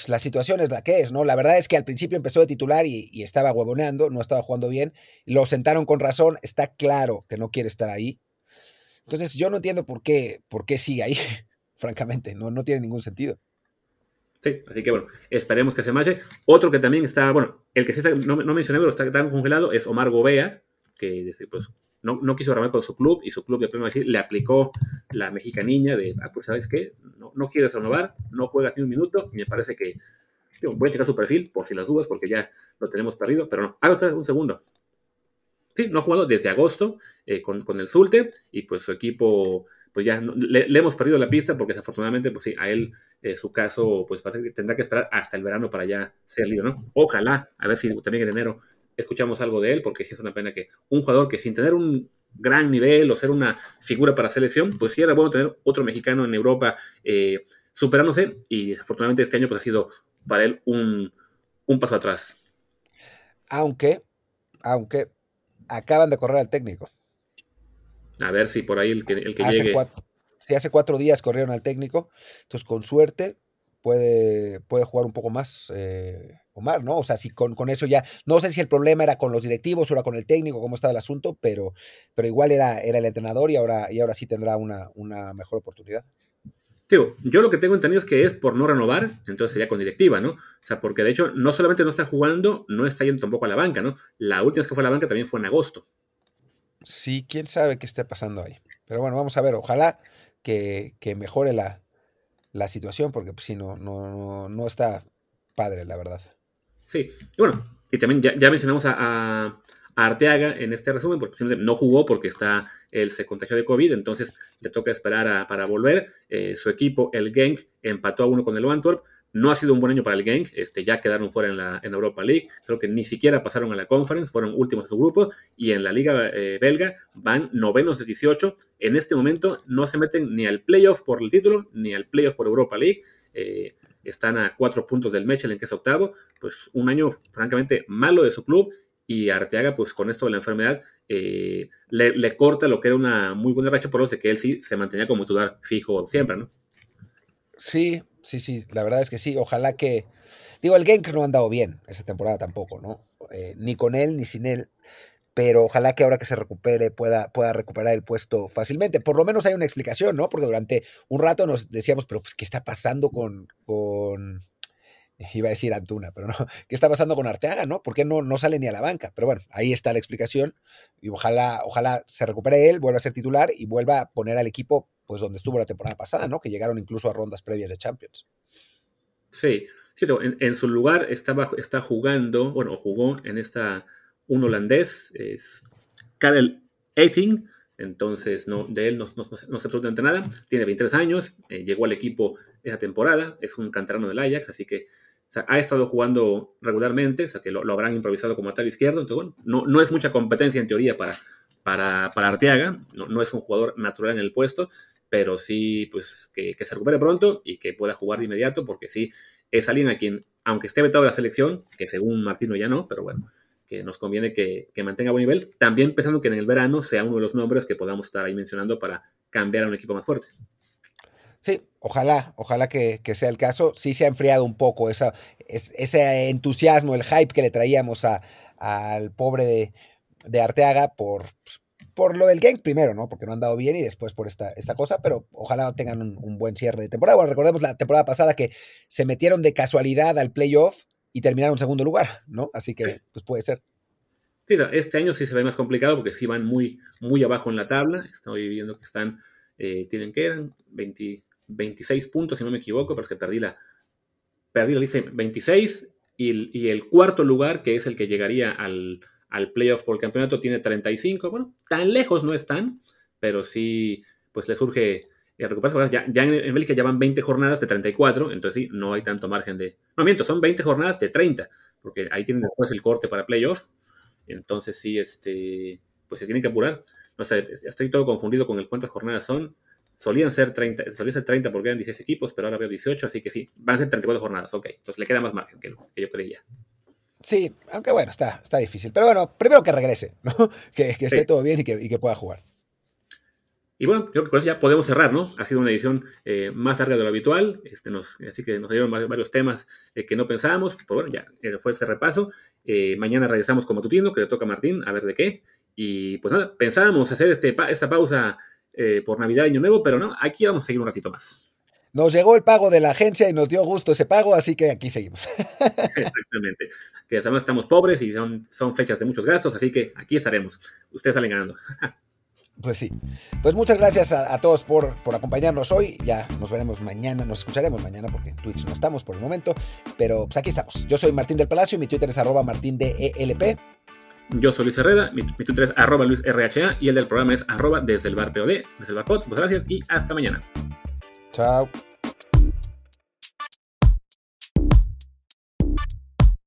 Speaker 1: la situación es la que es, ¿no? La verdad es que al principio empezó de titular y, estaba huevoneando, no estaba jugando bien. Lo sentaron con razón, está claro que no quiere estar ahí. Entonces yo no entiendo por qué, por qué sigue ahí, (laughs) francamente, no, no tiene ningún sentido.
Speaker 2: Sí, así que bueno, esperemos que se marche. Otro que también está, bueno, el que sí está, no, no mencioné, pero está tan congelado es Omar Gobea, que pues, no, no, quiso renovar con su club y su club de primero decir le aplicó la mexicaniña de, ah, pues, ¿sabes qué? No, quieres renovar, no juegas ni un minuto, me parece que digo, voy a checar su perfil por si las dudas, porque ya lo tenemos perdido, pero no, hago un segundo. Sí, no ha jugado desde agosto eh, con, con, el Zulte y pues su equipo, pues ya le, le, hemos perdido la pista porque desafortunadamente, pues sí, a él, eh, su caso, pues que tendrá que esperar hasta el verano para ya ser libre, ¿no? Ojalá, a ver si también en enero escuchamos algo de él, porque sí es una pena que un jugador que sin tener un gran nivel o ser una figura para selección, pues sí era bueno tener otro mexicano en Europa eh, superándose y desafortunadamente este año pues ha sido para él un, un paso atrás.
Speaker 1: Aunque, aunque acaban de correr al técnico.
Speaker 2: A ver si por ahí el que, el que
Speaker 1: hace
Speaker 2: llegue.
Speaker 1: Cuatro, sí, hace cuatro días corrieron al técnico, entonces con suerte puede, puede jugar un poco más eh, Omar, ¿no? O sea, si con, con, eso ya, no sé si el problema era con los directivos o era con el técnico, cómo estaba el asunto, pero, pero igual era, era el entrenador y ahora, y ahora sí tendrá una, una mejor oportunidad.
Speaker 2: Tío, yo lo que tengo entendido es que es por no renovar, entonces sería con directiva, ¿no? O sea, porque de hecho no solamente no está jugando, no está yendo tampoco a la banca, ¿no? La última vez que fue a la banca también fue en agosto.
Speaker 1: Sí, quién sabe qué esté pasando ahí. Pero bueno, vamos a ver, ojalá que, que mejore la, la situación, porque pues, sí, no, no, no, no está padre, la verdad.
Speaker 2: Sí, y bueno, y también ya, mencionamos a, Arteaga en este resumen, porque no jugó porque está, él se contagió de COVID, entonces le toca esperar para volver. Eh, su equipo, el Genk, empató a uno con el Antwerp. No ha sido un buen año para el Genk, este, ya quedaron fuera en la Europa League, creo que ni siquiera pasaron a la Conference, fueron últimos de su grupo, y en la Liga eh, Belga van novenos de 18. En este momento no se meten ni al playoff por el título, ni al playoff por Europa League. Eh, están a cuatro puntos del Mechelen, que es octavo, pues un año francamente malo de su club y Arteaga, pues con esto de la enfermedad, eh, le, corta lo que era una muy buena racha por los de que él sí se mantenía como titular fijo siempre, ¿no?
Speaker 1: Sí, sí, sí, la verdad es que sí. Ojalá que. Digo, el Genk no ha andado bien esa temporada tampoco, ¿no? Eh, ni con él ni sin él. Pero ojalá que ahora que se recupere pueda, pueda recuperar el puesto fácilmente. Por lo menos hay una explicación, ¿no? Porque durante un rato nos decíamos, pero pues, ¿qué está pasando con, con iba a decir Antuna, pero no, (laughs) ¿qué está pasando con Arteaga, no? ¿Por qué no, no sale ni a la banca? Pero bueno, ahí está la explicación y ojalá, ojalá se recupere él, vuelva a ser titular y vuelva a poner al equipo pues donde estuvo la temporada pasada, ¿no? Que llegaron incluso a rondas previas de Champions.
Speaker 2: Sí, cierto, en, su lugar estaba, está jugando, bueno, jugó en esta un holandés, es Karel Eiting, entonces no, de él no, no, se pregunta absolutamente nada, tiene 23 años, eh, llegó al equipo esa temporada, es un canterano del Ajax, así que ha estado jugando regularmente, o sea, que lo, habrán improvisado como tal izquierdo. Entonces, bueno, no, no, es mucha competencia en teoría para, para, para Arteaga, no, no, es un jugador natural en el puesto, pero sí, pues, que, se recupere pronto y que pueda jugar de inmediato, porque sí, es alguien a quien, aunque esté vetado de la selección, que según Martino ya no, pero bueno, que nos conviene que, que mantenga buen nivel, también pensando que en el verano sea uno de los nombres que podamos estar ahí mencionando para cambiar a un equipo más fuerte.
Speaker 1: Sí, ojalá, ojalá que, sea el caso. Sí se ha enfriado un poco esa, ese entusiasmo, el hype que le traíamos al pobre de, Arteaga por, pues, por lo del gang primero, ¿no? Porque no han dado bien y después por esta, esta cosa, pero ojalá tengan un, buen cierre de temporada. Bueno, recordemos la temporada pasada que se metieron de casualidad al playoff y terminaron en segundo lugar, ¿no? Así que, pues puede ser.
Speaker 2: Sí, este año sí se ve más complicado porque sí van muy, muy abajo en la tabla. Estoy viendo que están, eh, tienen que eran 20, 26 puntos, si no me equivoco, pero es que perdí la, perdí la lista 26 y, el cuarto lugar, que es el que llegaría al, al playoff por el campeonato, tiene 35. Bueno, tan lejos no están, pero sí, pues le surge recuperarse. Ya, ya en, Bélgica ya van 20 jornadas de 34, entonces sí, no hay tanto margen de... No, miento, son 20 jornadas de 30, porque ahí tienen después el corte para playoff. Entonces sí, este, pues se tienen que apurar. No sé, estoy todo confundido con el cuántas jornadas son solían ser 30, solían ser 30 porque eran 16 equipos, pero ahora veo 18, así que sí, van a ser 34 jornadas, ok. Entonces le queda más margen que, que yo creía.
Speaker 1: Sí, aunque bueno, está, está difícil. Pero bueno, primero que regrese, (laughs) ¿no? Que, que esté todo bien y que, y que, pueda jugar.
Speaker 2: Y bueno, creo que con eso ya podemos cerrar, ¿no? Ha sido una edición eh, más larga de lo habitual, este, nos, así que nos dieron varios temas eh, que no pensábamos. Pues bueno, ya eh, fue este repaso. mañana regresamos con Matutino, que le toca a Martín, a ver de qué. Y pues nada, pensábamos hacer este, esta pausa eh, por Navidad y Año Nuevo, pero no, aquí vamos a seguir un ratito más.
Speaker 1: Nos llegó el pago de la agencia y nos dio gusto ese pago, así que aquí seguimos. (laughs)
Speaker 2: Exactamente. Que además estamos pobres y son, son fechas de muchos gastos, así que aquí estaremos. Ustedes salen ganando. (laughs)
Speaker 1: Pues sí. Pues muchas gracias a, todos por, por, acompañarnos hoy. Ya nos veremos mañana, nos escucharemos mañana porque en Twitch no estamos por el momento. Pero pues aquí estamos. Yo soy Martín del Palacio y mi Twitter es arroba martindelp.
Speaker 2: Yo soy Luis Herrera, mi, Twitter es arroba LuisRHA y el del programa es arroba desde el bar POD, desde el bar POD. Muchas gracias y hasta mañana.
Speaker 1: Chao.